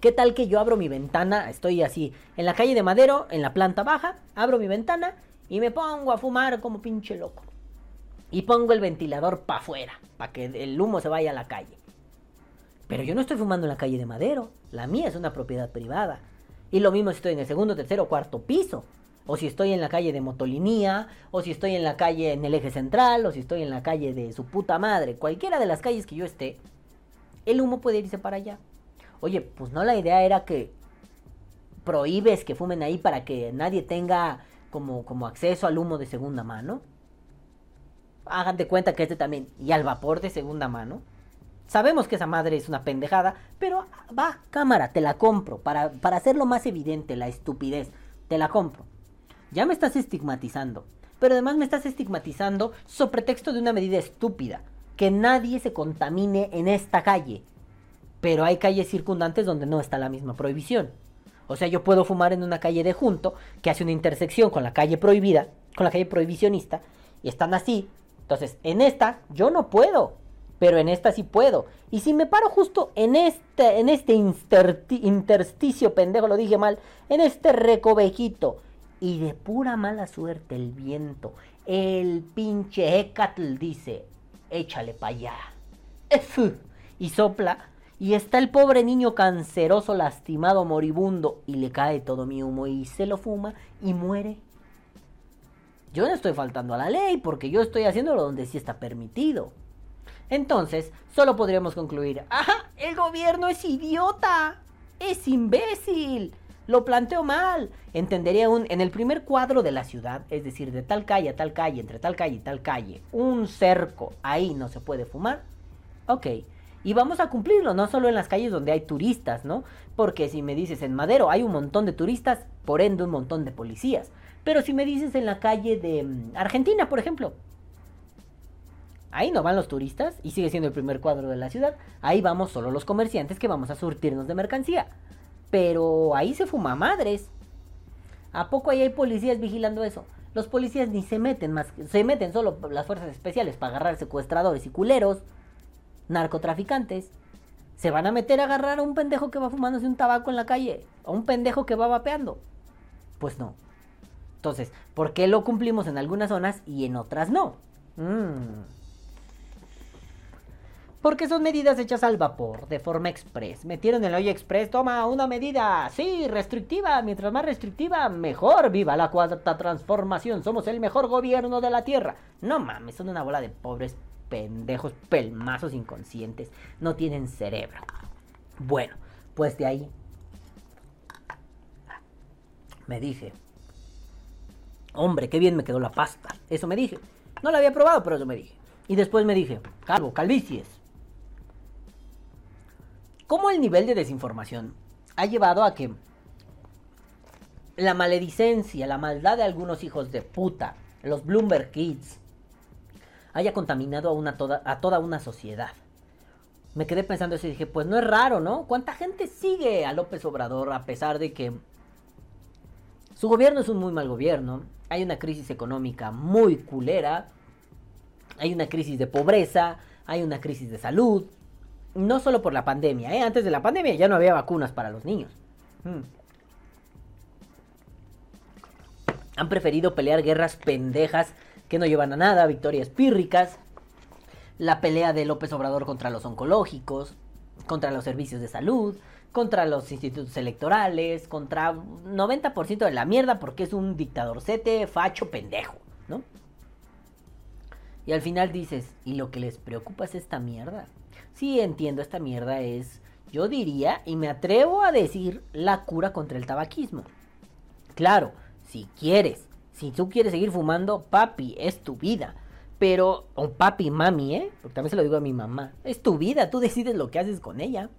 [SPEAKER 1] ¿Qué tal que yo abro mi ventana? Estoy así, en la calle de Madero, en la planta baja, abro mi ventana y me pongo a fumar como pinche loco. Y pongo el ventilador para afuera, para que el humo se vaya a la calle. Pero yo no estoy fumando en la calle de Madero, la mía es una propiedad privada. Y lo mismo si estoy en el segundo, tercero cuarto piso. O si estoy en la calle de Motolinía, o si estoy en la calle en el eje central, o si estoy en la calle de su puta madre. Cualquiera de las calles que yo esté, el humo puede irse para allá. Oye, pues no la idea era que prohíbes que fumen ahí para que nadie tenga como, como acceso al humo de segunda mano. Hagan de cuenta que este también, y al vapor de segunda mano. Sabemos que esa madre es una pendejada, pero va, cámara, te la compro. Para, para hacerlo más evidente, la estupidez, te la compro. Ya me estás estigmatizando, pero además me estás estigmatizando sobre pretexto de una medida estúpida. Que nadie se contamine en esta calle. Pero hay calles circundantes donde no está la misma prohibición. O sea, yo puedo fumar en una calle de junto que hace una intersección con la calle prohibida, con la calle prohibicionista, y están así. Entonces, en esta yo no puedo, pero en esta sí puedo. Y si me paro justo en este, en este intersti- intersticio, pendejo, lo dije mal, en este recovejito, y de pura mala suerte el viento, el pinche Hecatl dice, échale pa' allá. [laughs] Y sopla. Y está el pobre niño canceroso, lastimado, moribundo, y le cae todo mi humo y se lo fuma y muere. Yo no estoy faltando a la ley porque yo estoy haciéndolo donde sí está permitido. Entonces, solo podríamos concluir, ¡ajá! El gobierno es idiota, es imbécil, lo planteó mal. Entendería un, en el primer cuadro de la ciudad, es decir, de tal calle a tal calle, entre tal calle y tal calle, un cerco, ahí no se puede fumar. Ok, y vamos a cumplirlo, no solo en las calles donde hay turistas, ¿no? Porque si me dices en Madero hay un montón de turistas, por ende un montón de policías. Pero si me dices en la calle de mm, Argentina, por ejemplo, ahí no van los turistas y sigue siendo el primer cuadro de la ciudad. Ahí vamos solo los comerciantes que vamos a surtirnos de mercancía. Pero ahí se fuma madres. ¿A poco ahí hay policías vigilando eso? Los policías ni se meten más, se meten solo las fuerzas especiales para agarrar secuestradores y culeros narcotraficantes se van a meter a agarrar a un pendejo que va fumándose un tabaco en la calle, a un pendejo que va vapeando. Pues no. Entonces, ¿por qué lo cumplimos en algunas zonas y en otras no? Mm. Porque son medidas hechas al vapor, de forma express. Metieron el hoy express, toma una medida, sí, restrictiva. Mientras más restrictiva, mejor. Viva la cuarta transformación. Somos el mejor gobierno de la tierra. No mames, son una bola de pobres pendejos, pelmazos inconscientes. No tienen cerebro. Bueno, pues de ahí me dije, hombre, qué bien me quedó la pasta. Eso me dije. No la había probado, pero eso me dije. Y después me dije, calvo, calvicies. ¿Cómo el nivel de desinformación ha llevado a que la maledicencia, la maldad de algunos hijos de puta, los Bloomberg Kids, haya contaminado a, una toda, a toda una sociedad. Me quedé pensando eso y dije, pues no es raro, ¿no? ¿Cuánta gente sigue a López Obrador a pesar de que su gobierno es un muy mal gobierno? Hay una crisis económica muy culera, hay una crisis de pobreza, hay una crisis de salud, no solo por la pandemia, ¿eh? antes de la pandemia ya no había vacunas para los niños. Hmm. Han preferido pelear guerras pendejas que no llevan a nada, victorias pírricas. La pelea de López Obrador contra los oncológicos, contra los servicios de salud, contra los institutos electorales, contra 90% de la mierda porque es un dictadorcete facho pendejo, ¿no? Y al final dices, ¿y lo que les preocupa es esta mierda? Sí, entiendo, esta mierda es, yo diría, y me atrevo a decir, la cura contra el tabaquismo. Claro, si quieres, si tú quieres seguir fumando, papi, es tu vida. Pero, o papi, mami, ¿eh? Porque también se lo digo a mi mamá. Es tu vida, tú decides lo que haces con ella.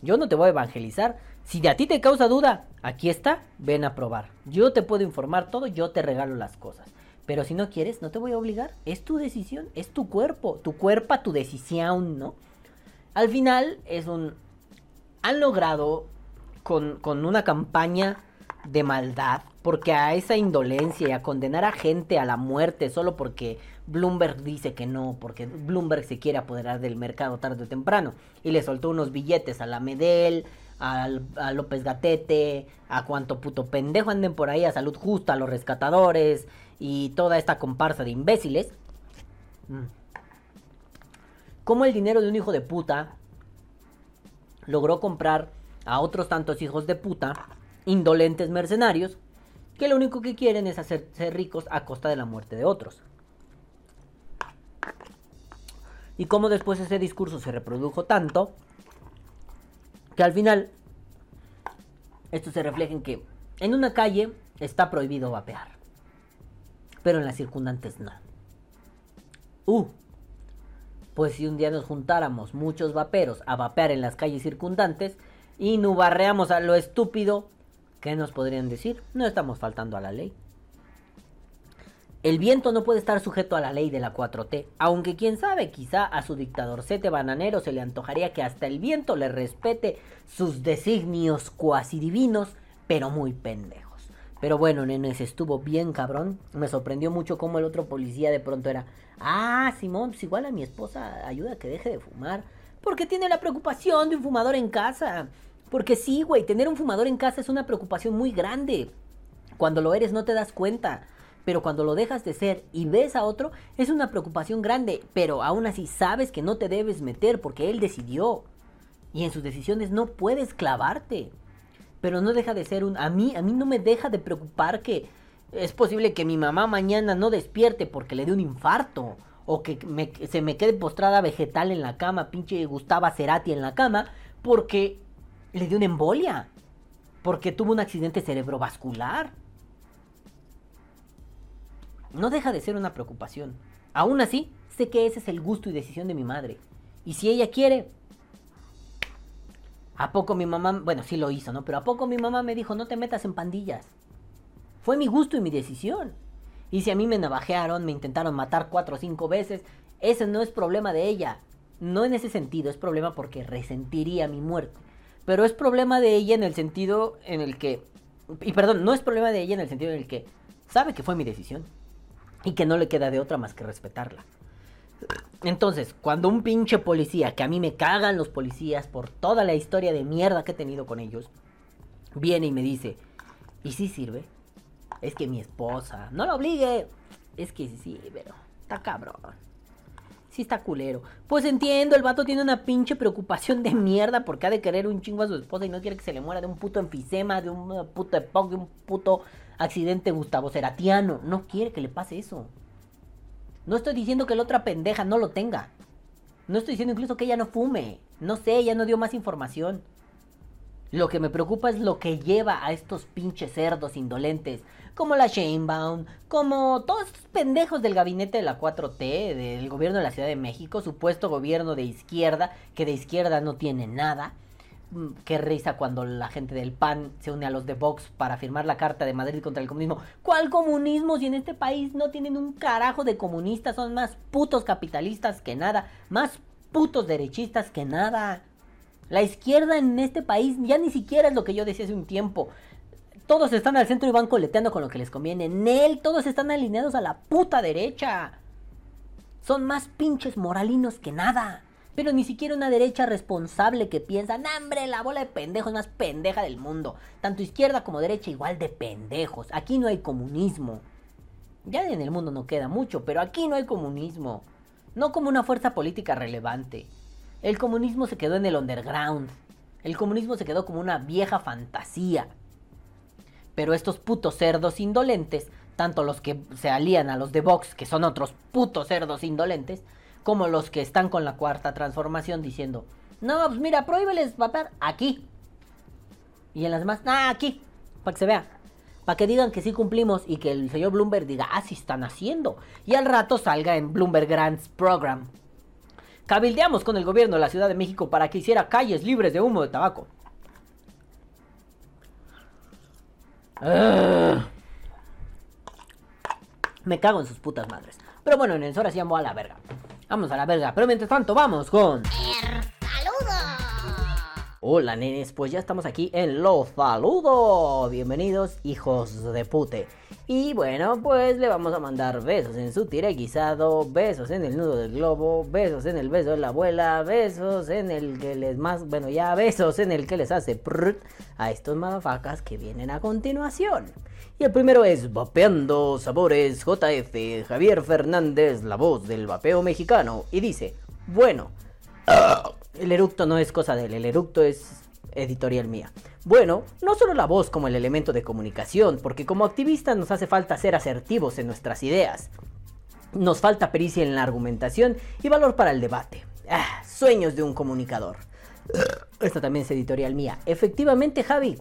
[SPEAKER 1] Yo no te voy a evangelizar. Si de a ti te causa duda, aquí está, ven a probar. Yo te puedo informar todo, yo te regalo las cosas. Pero si no quieres, no te voy a obligar. Es tu decisión, es tu cuerpo. Tu cuerpo, tu decisión, ¿no? Al final es un... Han logrado con, con una campaña de maldad, porque a esa indolencia y a condenar a gente a la muerte solo porque Bloomberg dice que no, porque Bloomberg se quiere apoderar del mercado tarde o temprano, y le soltó unos billetes a la Medel, a, López Gatete, a cuanto puto pendejo anden por ahí, a Salud Justa, a los rescatadores, y toda esta comparsa de imbéciles. Mm. Cómo el dinero de un hijo de puta logró comprar a otros tantos hijos de puta, indolentes mercenarios, que lo único que quieren es hacerse ricos a costa de la muerte de otros. Y cómo después ese discurso se reprodujo tanto que al final esto se refleja en que en una calle está prohibido vapear pero en las circundantes no. Uh, pues si un día nos juntáramos muchos vaperos a vapear en las calles circundantes y nubarreamos a lo estúpido, ¿qué nos podrían decir? No estamos faltando a la ley. El viento no puede estar sujeto a la ley de la 4T, aunque quién sabe, quizá a su dictadorcete bananero se le antojaría que hasta el viento le respete sus designios cuasi divinos, pero muy pendejos. Pero bueno, nenes, estuvo bien cabrón. Me sorprendió mucho cómo el otro policía de pronto era, ah, Simón, pues igual a mi esposa ayuda a que deje de fumar. Porque tiene la preocupación de un fumador en casa. Porque sí, güey, tener un fumador en casa es una preocupación muy grande. Cuando lo eres no te das cuenta. Pero cuando lo dejas de ser y ves a otro, es una preocupación grande. Pero aún así sabes que no te debes meter porque él decidió. Y en sus decisiones no puedes clavarte pero no deja de ser un... A mí, a mí no me deja de preocupar que es posible que mi mamá mañana no despierte porque le dé un infarto. O que se me quede postrada vegetal en la cama, pinche Gustava Cerati en la cama, porque le dio una embolia. Porque tuvo un accidente cerebrovascular. No deja de ser una preocupación. Aún así, sé que ese es el gusto y decisión de mi madre. Y si ella quiere, ¿A poco mi mamá, bueno, sí lo hizo, ¿no? Pero ¿a poco mi mamá me dijo, no te metas en pandillas? Fue mi gusto y mi decisión. Y si a mí me navajearon, me intentaron matar cuatro o cinco veces, ese no es problema de ella. No en ese sentido, es problema porque resentiría mi muerte. Pero es problema de ella en el sentido en el que... Y perdón, no es problema de ella en el sentido en el que sabe que fue mi decisión. Y que no le queda de otra más que respetarla. Entonces, cuando un pinche policía, que a mí me cagan los policías por toda la historia de mierda que he tenido con ellos, viene y me dice, ¿y si sirve? Es que mi esposa, no lo obligue. Es que sí, pero está cabrón. Está culero. Pues entiendo, el vato tiene una pinche preocupación de mierda porque ha de querer un chingo a su esposa y no quiere que se le muera de un puto enfisema, de un puto EPOC, de un puto accidente Gustavo Ceratiano. No quiere que le pase eso. No estoy diciendo que la otra pendeja no lo tenga. No estoy diciendo incluso que ella no fume. No sé, ella no dio más información. Lo que me preocupa es lo que lleva a estos pinches cerdos indolentes, como la Sheinbaum, como todos estos pendejos del gabinete de la 4T, del gobierno de la Ciudad de México, supuesto gobierno de izquierda, que de izquierda no tiene nada, mm, qué risa cuando la gente del PAN se une a los de Vox para firmar la Carta de Madrid contra el comunismo. ¿Cuál comunismo si en este país no tienen un carajo de comunistas? Son más putos capitalistas que nada, más putos derechistas que nada. La izquierda en este país ya ni siquiera es lo que yo decía hace un tiempo. Todos están al centro y van coleteando con lo que les conviene. En él, todos están alineados a la puta derecha. Son más pinches moralinos que nada. Pero ni siquiera una derecha responsable que piensa, hambre, la bola de pendejos más pendeja del mundo. Tanto izquierda como derecha igual de pendejos. Aquí no hay comunismo. Ya en el mundo no queda mucho, pero aquí no hay comunismo. No como una fuerza política relevante. El comunismo se quedó en el underground. El comunismo se quedó como una vieja fantasía. Pero estos putos cerdos indolentes, tanto los que se alían a los de Vox, que son otros putos cerdos indolentes, como los que están con la cuarta transformación diciendo, no, pues mira, prohíbeles vapear aquí. Y en las demás, ah, aquí, para que se vea. Para que digan que sí cumplimos y que el señor Bloomberg diga, ah, sí están haciendo. Y al rato salga en Bloomberg Grants Program. Cabildeamos con el gobierno de la Ciudad de México para que hiciera calles libres de humo de tabaco. Me cago en sus putas madres. Pero bueno, en el horas ya me voy a la verga. Vamos a la verga. Pero mientras tanto, vamos con.
[SPEAKER 2] El saludo.
[SPEAKER 1] Hola nenes, pues ya estamos aquí en Los Saludos. Bienvenidos, hijos de pute. Y bueno, pues le vamos a mandar besos en su tire guisado, besos en el nudo del globo, besos en el beso de la abuela, besos en el que les más, bueno, ya besos en el que les hace prrrt a estos madafacas que vienen a continuación. Y el primero es Vapeando Sabores JF, Javier Fernández, la voz del vapeo mexicano. Y dice, bueno, el eructo no es cosa de él, el eructo es editorial mía. Bueno, no solo la voz como el elemento de comunicación, porque como activistas nos hace falta ser asertivos en nuestras ideas. Nos falta pericia en la argumentación y valor para el debate. Ah, sueños de un comunicador. [coughs] Esta también es editorial mía. Efectivamente, Javi,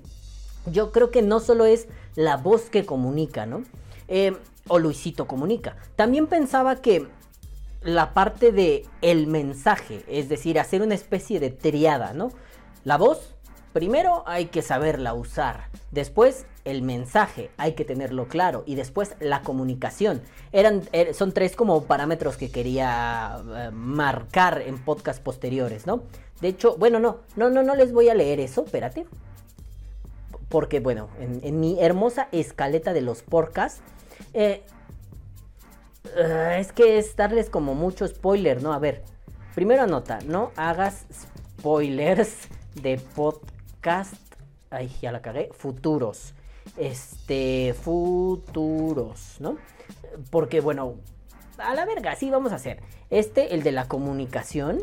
[SPEAKER 1] yo creo que no solo es la voz que comunica, ¿no? Eh, o Luisito comunica. También pensaba que la parte de el mensaje, es decir, hacer una especie de triada, ¿no? La voz, primero hay que saberla usar, después el mensaje, hay que tenerlo claro y después la comunicación. Eran, er- son tres como parámetros que quería eh, marcar en podcast posteriores, ¿no? De hecho, bueno, no, no, no, no les voy a leer eso, espérate. Porque, bueno, en, mi hermosa escaleta de los podcasts, eh, es que es darles como mucho spoiler, ¿no? A ver, primero nota, no hagas spoilers de podcast. Ay, ya la cagué. Futuros. Este, futuros, ¿no? Porque, bueno, a la verga, sí vamos a hacer. Este, el de la comunicación.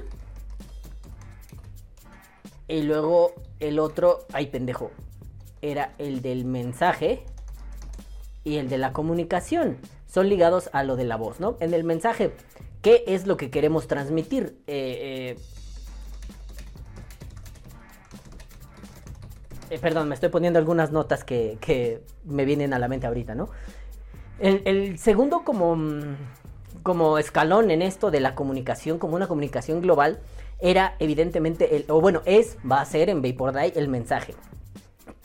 [SPEAKER 1] Y luego el otro, ay pendejo, era el del mensaje y el de la comunicación. Son ligados a lo de la voz, ¿no? En el mensaje, ¿qué es lo que queremos transmitir? Eh, eh, eh, perdón, me estoy poniendo algunas notas que, que me vienen a la mente ahorita, ¿no? El, segundo como, mm, como escalón en esto de la comunicación, como una comunicación global, era evidentemente, el, o bueno, es, va a ser en Vapor Day el mensaje.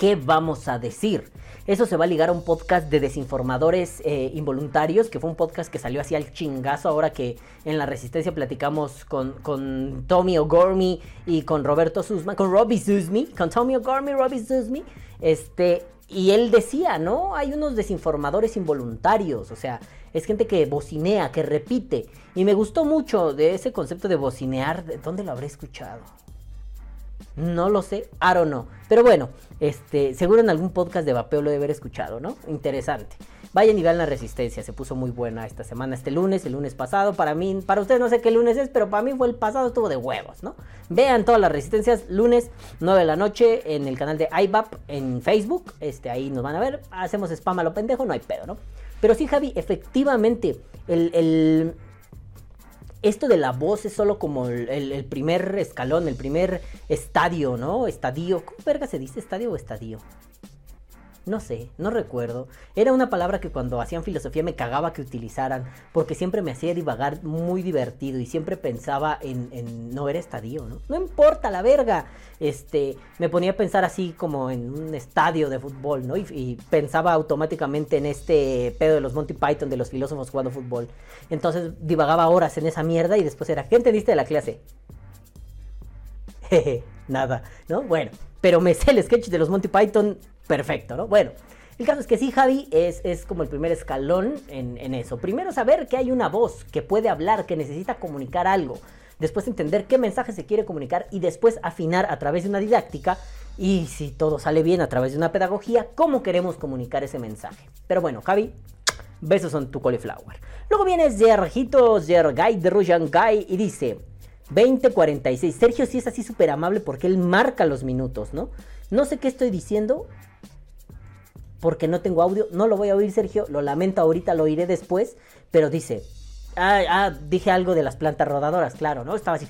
[SPEAKER 1] ¿Qué vamos a decir? Eso se va a ligar a un podcast de desinformadores eh, involuntarios, que fue un podcast que salió así al chingazo ahora que en la Resistencia platicamos con, con Tommy O'Gormy y con Roberto Susma, con Robbie Susmi, con Tommy O'Gormy, Robbie Susmi, este, y él decía, ¿no? Hay unos desinformadores involuntarios, o sea, es gente que bocinea, que repite, y me gustó mucho de ese concepto de bocinear, ¿de dónde lo habré escuchado? No lo sé, I don't know. Pero bueno, este, seguro en algún podcast de vapeo lo de haber escuchado, ¿no? Interesante. Vayan y vean la resistencia, se puso muy buena esta semana, este lunes, el lunes pasado. Para mí, para ustedes no sé qué lunes es, pero para mí fue el pasado, estuvo de huevos, ¿no? Vean todas las resistencias, lunes 9 de la noche en el canal de iVap en Facebook. Este, ahí nos van a ver. Hacemos spam a lo pendejo, no hay pedo, ¿no? Pero sí, Javi, efectivamente, el esto de la voz es solo como el, el- primer escalón, el primer estadio, ¿no? Estadio. ¿Cómo verga se dice estadio o estadio? No sé, no recuerdo. Era una palabra que cuando hacían filosofía me cagaba que utilizaran, porque siempre me hacía divagar muy divertido y siempre pensaba en, no era estadio, ¿no? No importa la verga. Este, me ponía a pensar así como en un estadio de fútbol, ¿no? Y, y pensaba automáticamente en este pedo de los Monty Python, de los filósofos jugando fútbol. Entonces divagaba horas en esa mierda y después era, ¿qué entendiste de la clase? [laughs] Jeje, nada, ¿no? Bueno, pero me sé el sketch de los Monty Python perfecto, ¿no? Bueno, el caso es que sí, Javi, es, es como el primer escalón en, en, eso. Primero saber que hay una voz que puede hablar, que necesita comunicar algo. Después entender qué mensaje se quiere comunicar y después afinar a través de una didáctica y si todo sale bien a través de una pedagogía, cómo queremos comunicar ese mensaje. Pero bueno, Javi, besos en tu cauliflower. Luego viene Sergito Zergay de Rujangai y dice 2046. Sergio sí es así súper amable porque él marca los minutos, ¿no? No sé qué estoy diciendo, porque no tengo audio. No lo voy a oír, Sergio. Lo lamento, ahorita lo oiré después. Pero dice. Ah, ah, dije algo de las plantas rodadoras, claro, ¿no? Estaba así.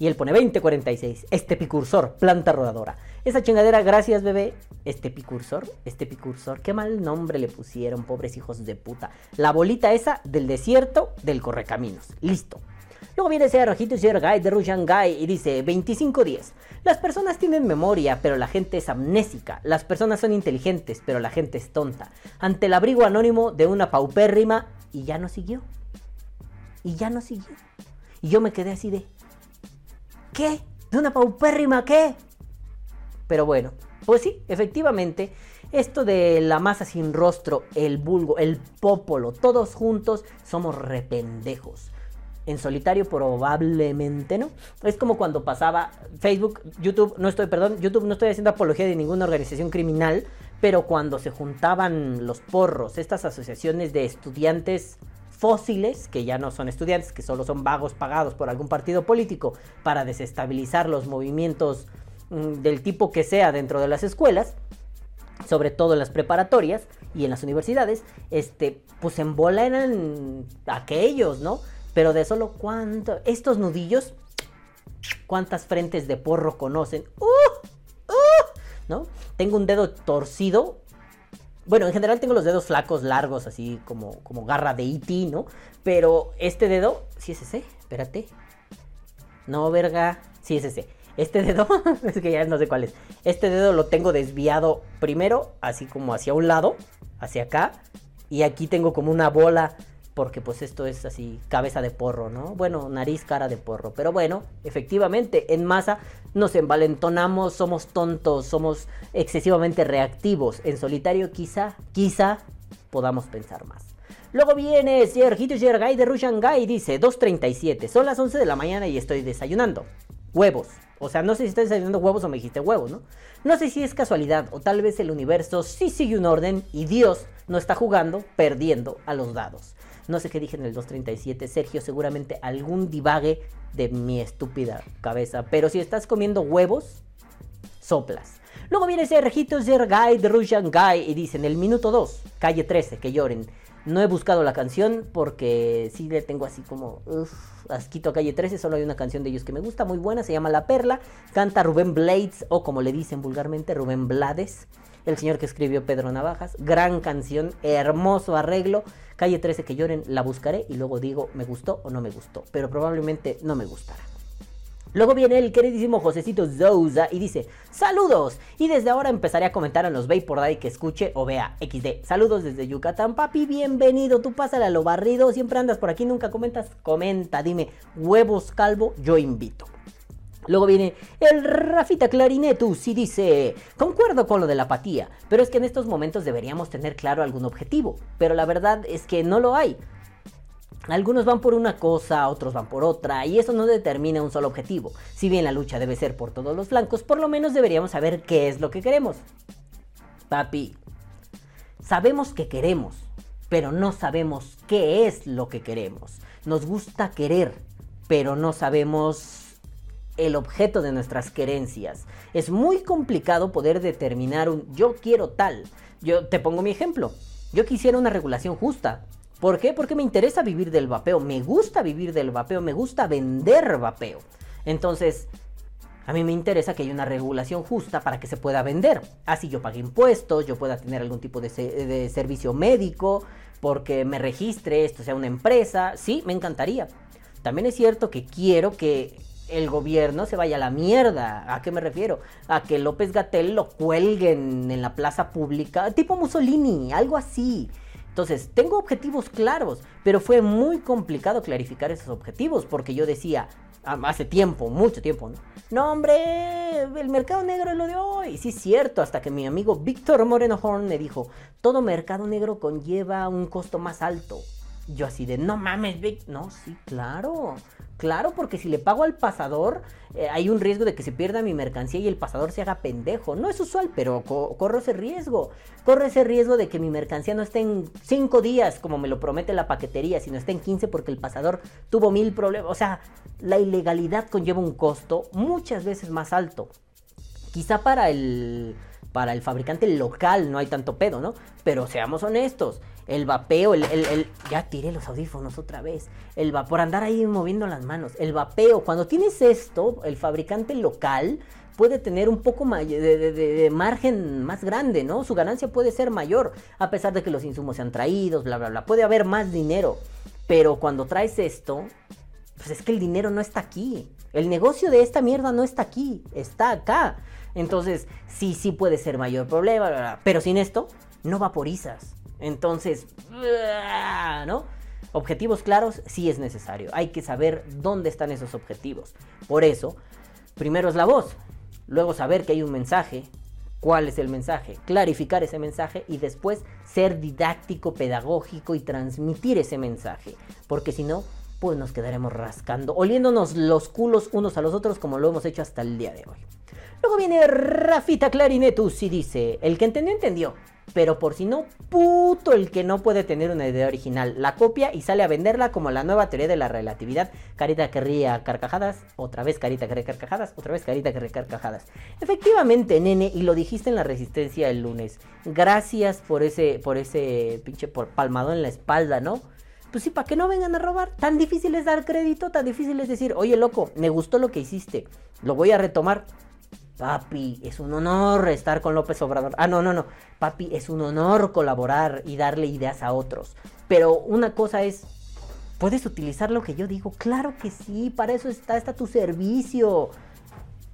[SPEAKER 1] Y él pone 2046. Este picursor, planta rodadora. Esa chingadera, gracias, bebé. Este picursor, este picursor. Qué mal nombre le pusieron, pobres hijos de puta. La bolita esa del desierto del correcaminos. Listo. Luego viene ese rojito Guy de Rushangai y dice 2510. Las personas tienen memoria, pero la gente es amnésica. Las personas son inteligentes, pero la gente es tonta. Ante el abrigo anónimo de una paupérrima y ya no siguió. Y ya no siguió. Y yo me quedé así de... ¿Qué? ¿De una paupérrima qué? Pero bueno, pues sí, efectivamente, esto de la masa sin rostro, el vulgo, el popolo, todos juntos somos rependejos. En solitario probablemente no. Es como cuando pasaba Facebook, YouTube, no estoy, perdón, YouTube no estoy haciendo apología de ninguna organización criminal, pero cuando se juntaban los porros, estas asociaciones de estudiantes fósiles, que ya no son estudiantes, que solo son vagos pagados por algún partido político para desestabilizar los movimientos mmm, del tipo que sea dentro de las escuelas, sobre todo en las preparatorias y en las universidades, este, pues en bola eran aquellos, ¿no? Pero de solo cuánto. Estos nudillos. ¿Cuántas frentes de porro conocen? ¡Uh! ¡Uh! ¿No? Tengo un dedo torcido. Bueno, en general tengo los dedos flacos, largos, así como, como garra de E.T., ¿no? Pero este dedo. Sí es ese. Espérate. No, verga. Sí es ese. Este dedo, [laughs] es que ya no sé cuál es. Este dedo lo tengo desviado primero, así como hacia un lado, hacia acá. Y aquí tengo como una bola porque pues esto es así cabeza de porro, ¿no? Bueno, nariz, cara de porro, pero bueno, efectivamente, en masa nos envalentonamos, somos tontos, somos excesivamente reactivos, en solitario quizá, quizá podamos pensar más. Luego viene Sergito Yergay de Rushangai, dice 2.37, son las 11 de la mañana y estoy desayunando. Huevos. O sea, no sé si estás desayunando huevos o me dijiste huevos, ¿no? No sé si es casualidad o tal vez el universo sí sigue un orden y Dios no está jugando perdiendo a los dados. No sé qué dije en el 237, Sergio, seguramente algún divague de mi estúpida cabeza. Pero si estás comiendo huevos, soplas. Luego viene Sergito Zergay de Russian Guy y dice en el minuto 2, calle 13, que lloren. No he buscado la canción porque sí le tengo así como asquito a calle 13. Solo hay una canción de ellos que me gusta, muy buena, se llama La Perla. Canta Rubén Blades o como le dicen vulgarmente, Rubén Blades el señor que escribió Pedro Navajas. Gran canción, hermoso arreglo. Calle 13 que lloren, la buscaré y luego digo me gustó o no me gustó. Pero probablemente no me gustará. Luego viene el queridísimo Josecito Zouza y dice, saludos. Y desde ahora empezaré a comentar en los Bay por ahí que escuche o vea XD. Saludos desde Yucatán, papi, bienvenido. Tú pásale a lo barrido, siempre andas por aquí, nunca comentas. Comenta, dime, huevos calvo, yo invito. Luego viene el Rafita Clarinetus y dice, concuerdo con lo de la apatía, pero es que en estos momentos deberíamos tener claro algún objetivo, pero la verdad es que no lo hay. Algunos van por una cosa, otros van por otra, y eso no determina un solo objetivo. Si bien la lucha debe ser por todos los flancos, por lo menos deberíamos saber qué es lo que queremos. Papi, sabemos que queremos, pero no sabemos qué es lo que queremos. Nos gusta querer, pero no sabemos el objeto de nuestras querencias. Es muy complicado poder determinar un yo quiero tal. Yo te pongo mi ejemplo. Yo quisiera una regulación justa. ¿Por qué? Porque me interesa vivir del vapeo, me gusta vivir del vapeo, me gusta vender vapeo. Entonces, A mí me interesa que haya una regulación justa para que se pueda vender. Así yo pague impuestos, yo pueda tener algún tipo de, de servicio médico, porque me registre, esto sea una empresa. Sí, me encantaría. También es cierto que quiero que el gobierno se vaya a la mierda. ¿A qué me refiero? A que López Gatel lo cuelguen en la plaza pública, tipo Mussolini, algo así. Entonces, tengo objetivos claros, pero fue muy complicado clarificar esos objetivos porque yo decía, hace tiempo, mucho tiempo, ¿no? No, hombre, el mercado negro es lo de hoy. Sí, cierto, hasta que mi amigo Víctor Moreno Horn me dijo, todo mercado negro conlleva un costo más alto. Yo así de, no mames, Vic. No, sí, claro. Claro, porque si le pago al pasador, eh, hay un riesgo de que se pierda mi mercancía y el pasador se haga pendejo. No es usual, pero corro ese riesgo. Corro ese riesgo de que mi mercancía no esté en 5 días, como me lo promete la paquetería, sino esté en 15 porque el pasador tuvo mil problemas. O sea, la ilegalidad conlleva un costo muchas veces más alto. Quizá para el, para el fabricante local no hay tanto pedo, ¿no? Pero seamos honestos el vapeo, el, ya tiré los audífonos otra vez, el por andar ahí moviendo las manos, el vapeo, cuando tienes esto, el fabricante local puede tener un poco de, margen más grande, ¿no? Su ganancia puede ser mayor, a pesar de que los insumos sean traídos, bla, bla, bla, puede haber más dinero, pero cuando traes esto, pues es que el dinero no está aquí, el negocio de esta mierda no está aquí, está acá. Entonces, sí, sí puede ser mayor problema, pero sin esto, no vaporizas. Entonces, ¿no? Objetivos claros sí es necesario. Hay que saber dónde están esos objetivos. Por eso, primero es la voz, luego saber que hay un mensaje, cuál es el mensaje, clarificar ese mensaje y después ser didáctico, pedagógico y transmitir ese mensaje. Porque si no, pues nos quedaremos rascando, oliéndonos los culos unos a los otros como lo hemos hecho hasta el día de hoy. Luego viene Rafita Clarinetus y dice, el que entendió, entendió. Pero por si no, puto el que no puede tener una idea original. La copia y sale a venderla como la nueva teoría de la relatividad. Carita que ríe carcajadas, otra vez carita que carcajadas, otra vez carita que carcajadas. Efectivamente, nene, y lo dijiste en la resistencia el lunes. Gracias por ese, por ese pinche por palmado en la espalda, ¿no? Pues sí, para que no vengan a robar. Tan difícil es dar crédito, tan difícil es decir, oye loco, me gustó lo que hiciste, lo voy a retomar. Papi, es un honor estar con López Obrador. Ah, no, no, no. Papi, es un honor colaborar y darle ideas a otros. Pero una cosa es, ¿puedes utilizar lo que yo digo? Claro que sí, para eso está, está tu servicio.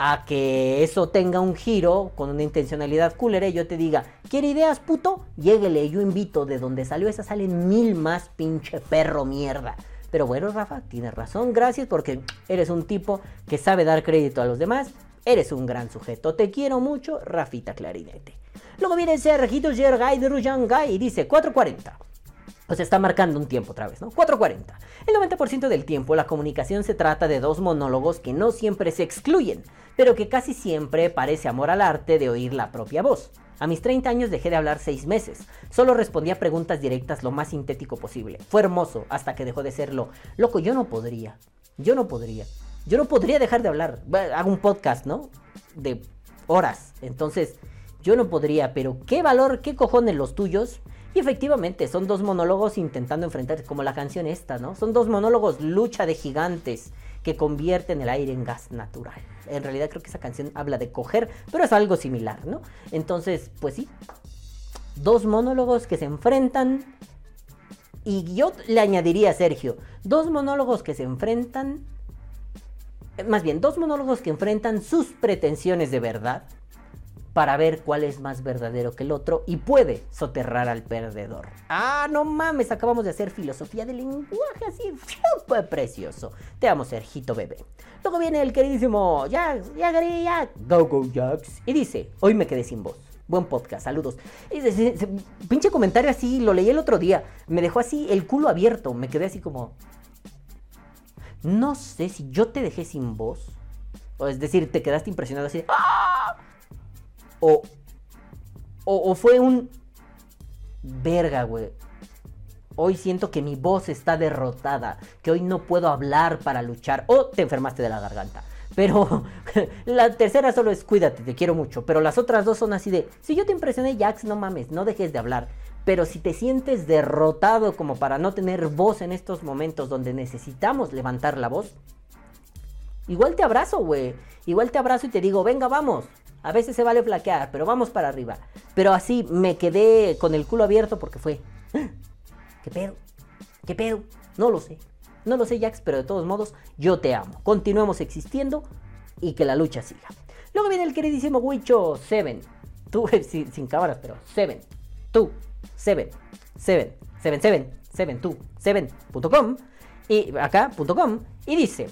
[SPEAKER 1] A que eso tenga un giro con una intencionalidad culera y yo te diga, ¿quiere ideas, puto? Lléguele, yo invito. De donde salió esa salen mil más, pinche perro mierda. Pero bueno, Rafa, tienes razón, gracias porque eres un tipo que sabe dar crédito a los demás Eres un gran sujeto. Te quiero mucho, Rafita Clarinete. Luego viene Sergito Gergay de Rujangay y dice 440. Pues está marcando un tiempo otra vez, ¿no? 440. El 90% del tiempo la comunicación se trata de dos monólogos que no siempre se excluyen, pero que casi siempre parece amor al arte de oír la propia voz. A mis 30 años dejé de hablar 6 meses. Solo respondía preguntas directas lo más sintético posible. Fue hermoso hasta que dejó de serlo. Loco, yo no podría. Yo no podría yo no podría dejar de hablar. Hago un podcast, ¿no? De horas. Entonces, yo no podría, pero qué valor, qué cojones los tuyos. Y efectivamente, son dos monólogos intentando enfrentarse, como la canción esta, ¿no? Son dos monólogos lucha de gigantes que convierten el aire en gas natural. En realidad creo que esa canción habla de coger, pero es algo similar, ¿no? Entonces, pues sí. Dos monólogos que se enfrentan. Y yo le añadiría Sergio, dos monólogos que se enfrentan más bien, dos monólogos que enfrentan sus pretensiones de verdad para ver cuál es más verdadero que el otro y puede soterrar al perdedor. Ah, no mames, acabamos de hacer filosofía del lenguaje así, fue precioso. Te amo, Sergito bebé. Luego viene el queridísimo Jax, Jack, Go Go Jax, y dice, hoy me quedé sin voz. Buen podcast, saludos. pinche comentario así, lo leí el otro día, me dejó así el culo abierto, me quedé así como, no sé si yo te dejé sin voz. O es decir, te quedaste impresionado así. ¡Ah! O, o, fue un... Verga, güey. Hoy siento que mi voz está derrotada. Que hoy no puedo hablar para luchar. O te enfermaste de la garganta. Pero [laughs] la tercera solo es cuídate, te quiero mucho. Pero las otras dos son así de, si yo te impresioné, Jax, no mames, no dejes de hablar. Pero si te sientes derrotado como para no tener voz en estos momentos donde necesitamos levantar la voz, Igual te abrazo, güey. Igual te abrazo y te digo, venga, vamos. A veces se vale flaquear, pero vamos para arriba. Pero así me quedé con el culo abierto porque fue. "Ah, ¿Qué pedo? ¿Qué pedo? No lo sé. No lo sé, Jax, pero de todos modos, yo te amo. Continuemos existiendo y que la lucha siga. Luego viene el queridísimo Wicho 7. Tú, [laughs] sin, sin cámaras, pero 7. Tú, 7. 7. 7, 7. 7, tú, 7.com. Y acá, punto .com. Y dice.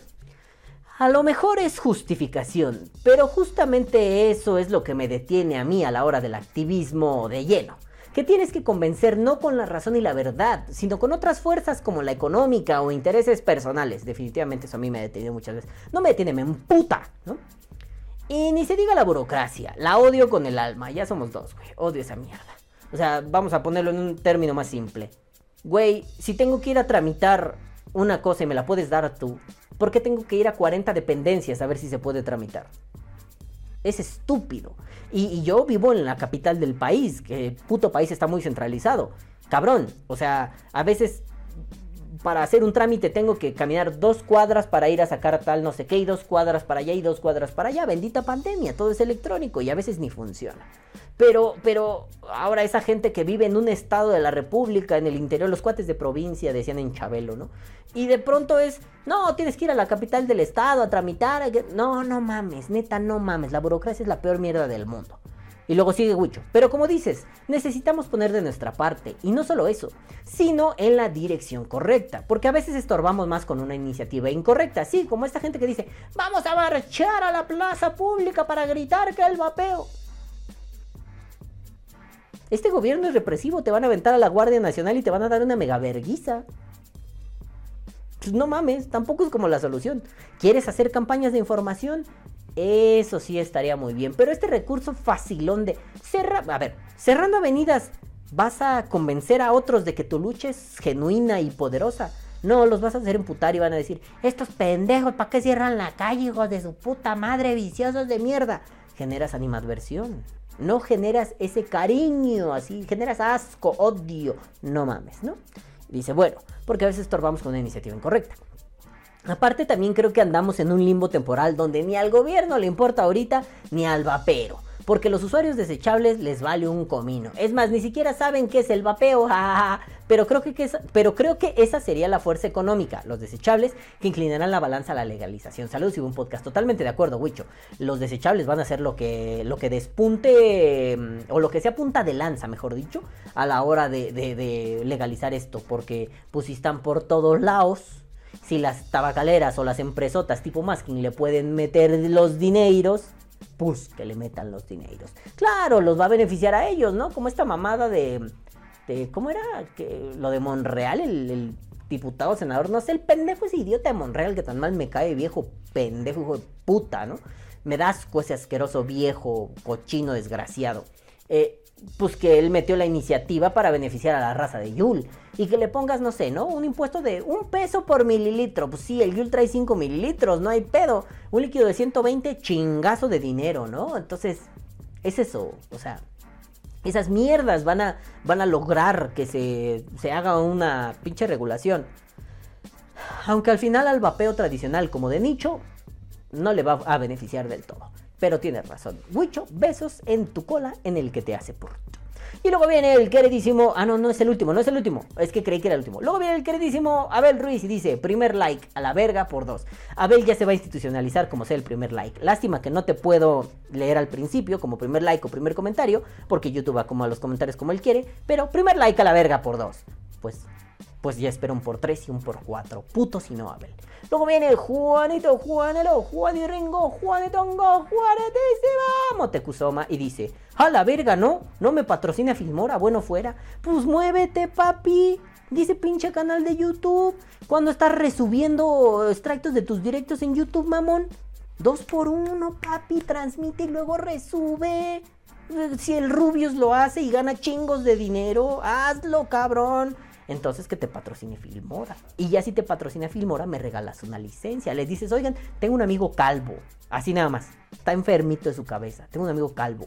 [SPEAKER 1] A lo mejor es justificación, pero justamente eso es lo que me detiene a mí a la hora del activismo de lleno. Que tienes que convencer no con la razón y la verdad, sino con otras fuerzas como la económica o intereses personales. Definitivamente eso a mí me ha detenido muchas veces. No me detiene, me emputa, ¿no? Y ni se diga la burocracia, la odio con el alma, ya somos dos, güey, odio esa mierda. O sea, vamos a ponerlo en un término más simple. Güey, si tengo que ir a tramitar una cosa y me la puedes dar tú, ¿por qué tengo que ir a 40 dependencias a ver si se puede tramitar? Es estúpido. Y, y, yo vivo en la capital del país, que puto país está muy centralizado. Cabrón. O sea, a veces para hacer un trámite tengo que caminar dos cuadras para ir a sacar tal no sé qué, y dos cuadras para allá y dos cuadras para allá. Bendita pandemia, todo es electrónico y a veces ni funciona. Pero, pero ahora esa gente que vive en un estado de la república, en el interior, los cuates de provincia, decían en Chabelo, ¿no? Y de pronto es, no, tienes que ir a la capital del estado a tramitar. No, no mames, neta, no mames. La burocracia es la peor mierda del mundo. Y luego sigue Wicho. Pero como dices, necesitamos poner de nuestra parte. Y no solo eso, sino en la dirección correcta. Porque a veces estorbamos más con una iniciativa incorrecta. Así como esta gente que dice, vamos a marchar a la plaza pública para gritar que el vapeo. Este gobierno es represivo, te van a aventar a la Guardia Nacional y te van a dar una mega verguiza. Pues no mames, tampoco es como la solución. ¿Quieres hacer campañas de información? Eso sí estaría muy bien. Pero este recurso facilón de cerrar. A ver, cerrando avenidas, ¿vas a convencer a otros de que tu lucha es genuina y poderosa? No, los vas a hacer emputar y van a decir: Estos pendejos, ¿para qué cierran la calle, hijos de su puta madre, viciosos de mierda? Generas animadversión. No generas ese cariño así, generas asco, odio. No mames, ¿no? Dice, bueno, porque a veces estorbamos con una iniciativa incorrecta. Aparte también creo que andamos en un limbo temporal donde ni al gobierno le importa ahorita ni al vapero. Porque los usuarios desechables les vale un comino. Es más, ni siquiera saben qué es el vapeo. [laughs] Pero creo que, que esa, pero creo que esa sería la fuerza económica. Los desechables que inclinarán la balanza a la legalización. Saludos y un podcast. Totalmente de acuerdo, Wicho. Los desechables van a ser lo que, lo que despunte, o lo que sea punta de lanza, mejor dicho, a la hora de, legalizar esto. Porque pues por todos lados si las tabacaleras o las empresotas tipo Masking le pueden meter los dineros, pues que le metan los dineros. Claro, los va a beneficiar a ellos, ¿no? Como esta mamada de... de ¿Cómo era? Que, lo de Monreal, el, diputado, senador, no sé, el pendejo ese idiota de Monreal que tan mal me cae, viejo pendejo, hijo de puta, ¿no? Me da asco ese asqueroso viejo, cochino, desgraciado. Eh, pues que él metió la iniciativa para beneficiar a la raza de Yul. Y que le pongas, no sé, ¿no? Un impuesto de un peso por mililitro. Pues sí, el Yul trae 5 mililitros, no hay pedo. Un líquido de 120, chingazo de dinero, ¿no? Entonces, es eso. O sea, esas mierdas van a, van a lograr que se, se haga una pinche regulación. Aunque al final al vapeo tradicional como de nicho, no le va a beneficiar del todo. Pero tienes razón. Mucho besos en tu cola en el que te hace por. Y luego viene el queridísimo. Ah, no, no es el último, no es el último. Es que creí que era el último. Luego viene el queridísimo Abel Ruiz y dice: primer like a la verga por dos. Abel ya se va a institucionalizar como sea el primer like. Lástima que no te puedo leer al principio como primer like o primer comentario. Porque YouTube va como a los comentarios como él quiere. Pero primer like a la verga por dos. Pues pues ya espero un por 3 y un por 4. Puto si no, Abel. Luego viene Juanito, Juanelo, Juan y Ringo, Juanetongo, Juanetísima, Motecuzoma y dice, a la verga, ¿no? No me patrocina Filmora, bueno fuera. Pues muévete, papi. Dice pinche canal de YouTube. Cuando estás resubiendo extractos de tus directos en YouTube, mamón. Dos por uno, papi. Transmite y luego resube. Si el Rubius lo hace y gana chingos de dinero, hazlo, cabrón entonces que te patrocine Filmora. Y ya si te patrocina Filmora, me regalas una licencia. Les dices, oigan, tengo un amigo calvo. Así nada más. Está enfermito de su cabeza. Tengo un amigo calvo.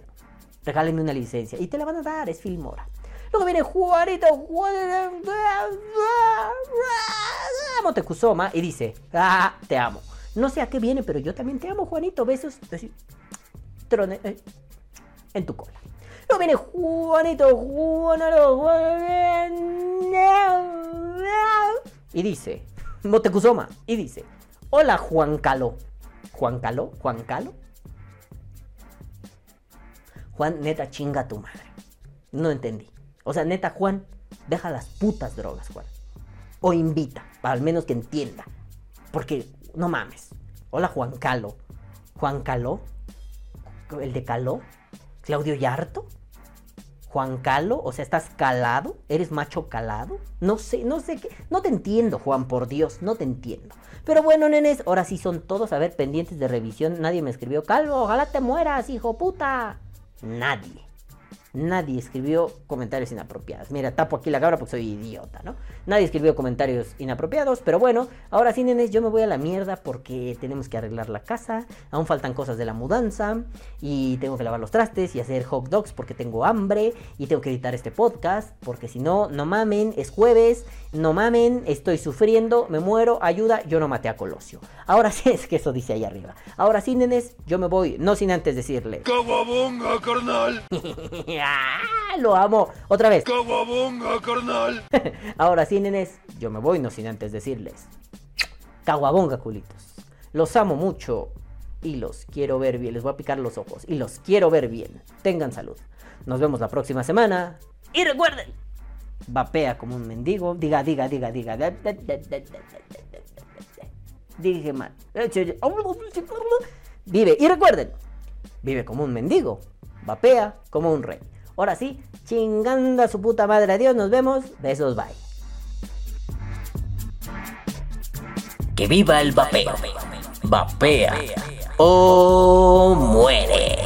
[SPEAKER 1] Regálenme una licencia. Y te la van a dar, es Filmora. Luego viene Juanito, Juanito, Motecuzoma y dice, ah, te amo. No sé a qué viene, pero yo también te amo, Juanito. Besos. Trone, eh, en tu cola. Luego viene Juanito, Juanito, Juanito. Y dice, Motecuzoma. Y dice, hola Juan Calo. ¿Juan Calo? ¿Juan Calo? Juan, neta, chinga a tu madre. No entendí. O sea, neta, Juan, deja las putas drogas, Juan. O invita, para al menos que entienda. Porque, no mames. Hola Juan Calo. ¿Juan Calo? ¿El de Caló? ¿Claudio Yarto? Juan Calo, o sea, ¿estás calado? ¿Eres macho calado? No sé, no sé qué. No te entiendo, Juan, por Dios, no te entiendo. Pero bueno, nenes, ahora sí son todos, a ver, pendientes de revisión. Nadie me escribió, Calvo, ojalá te mueras, hijo puta. Nadie. Nadie escribió comentarios inapropiados. Mira, tapo aquí la cabra porque soy idiota, ¿no? Nadie escribió comentarios inapropiados, pero bueno, ahora sí, nenes, yo me voy a la mierda porque tenemos que arreglar la casa, aún faltan cosas de la mudanza y tengo que lavar los trastes y hacer hot dogs porque tengo hambre y tengo que editar este podcast porque si no, no mamen, es jueves, no mamen, estoy sufriendo, me muero, ayuda, yo no maté a Colosio. Ahora sí, [laughs] es que eso dice ahí arriba. Ahora sí, nenes, yo me voy, no sin antes decirle.
[SPEAKER 3] ¡Caguabonga, carnal! [laughs]
[SPEAKER 1] ¡Ah, Lo amo. Otra vez.
[SPEAKER 3] ¡Caguabonga, carnal! [laughs]
[SPEAKER 1] Ahora sí, nenes, yo me voy no sin antes decirles. Caguabonga, culitos. Los amo mucho y los quiero ver bien. Les voy a picar los ojos y los quiero ver bien. Tengan salud. Nos vemos la próxima semana. Y recuerden, vapea como un mendigo. Diga, diga, diga, diga. Dije mal. Vive. Y recuerden, vive como un mendigo. Vapea como un rey. Ahora sí, chingando a su puta madre. Adiós, nos vemos. Besos, bye.
[SPEAKER 4] Que viva el vapeo. Vapea o muere.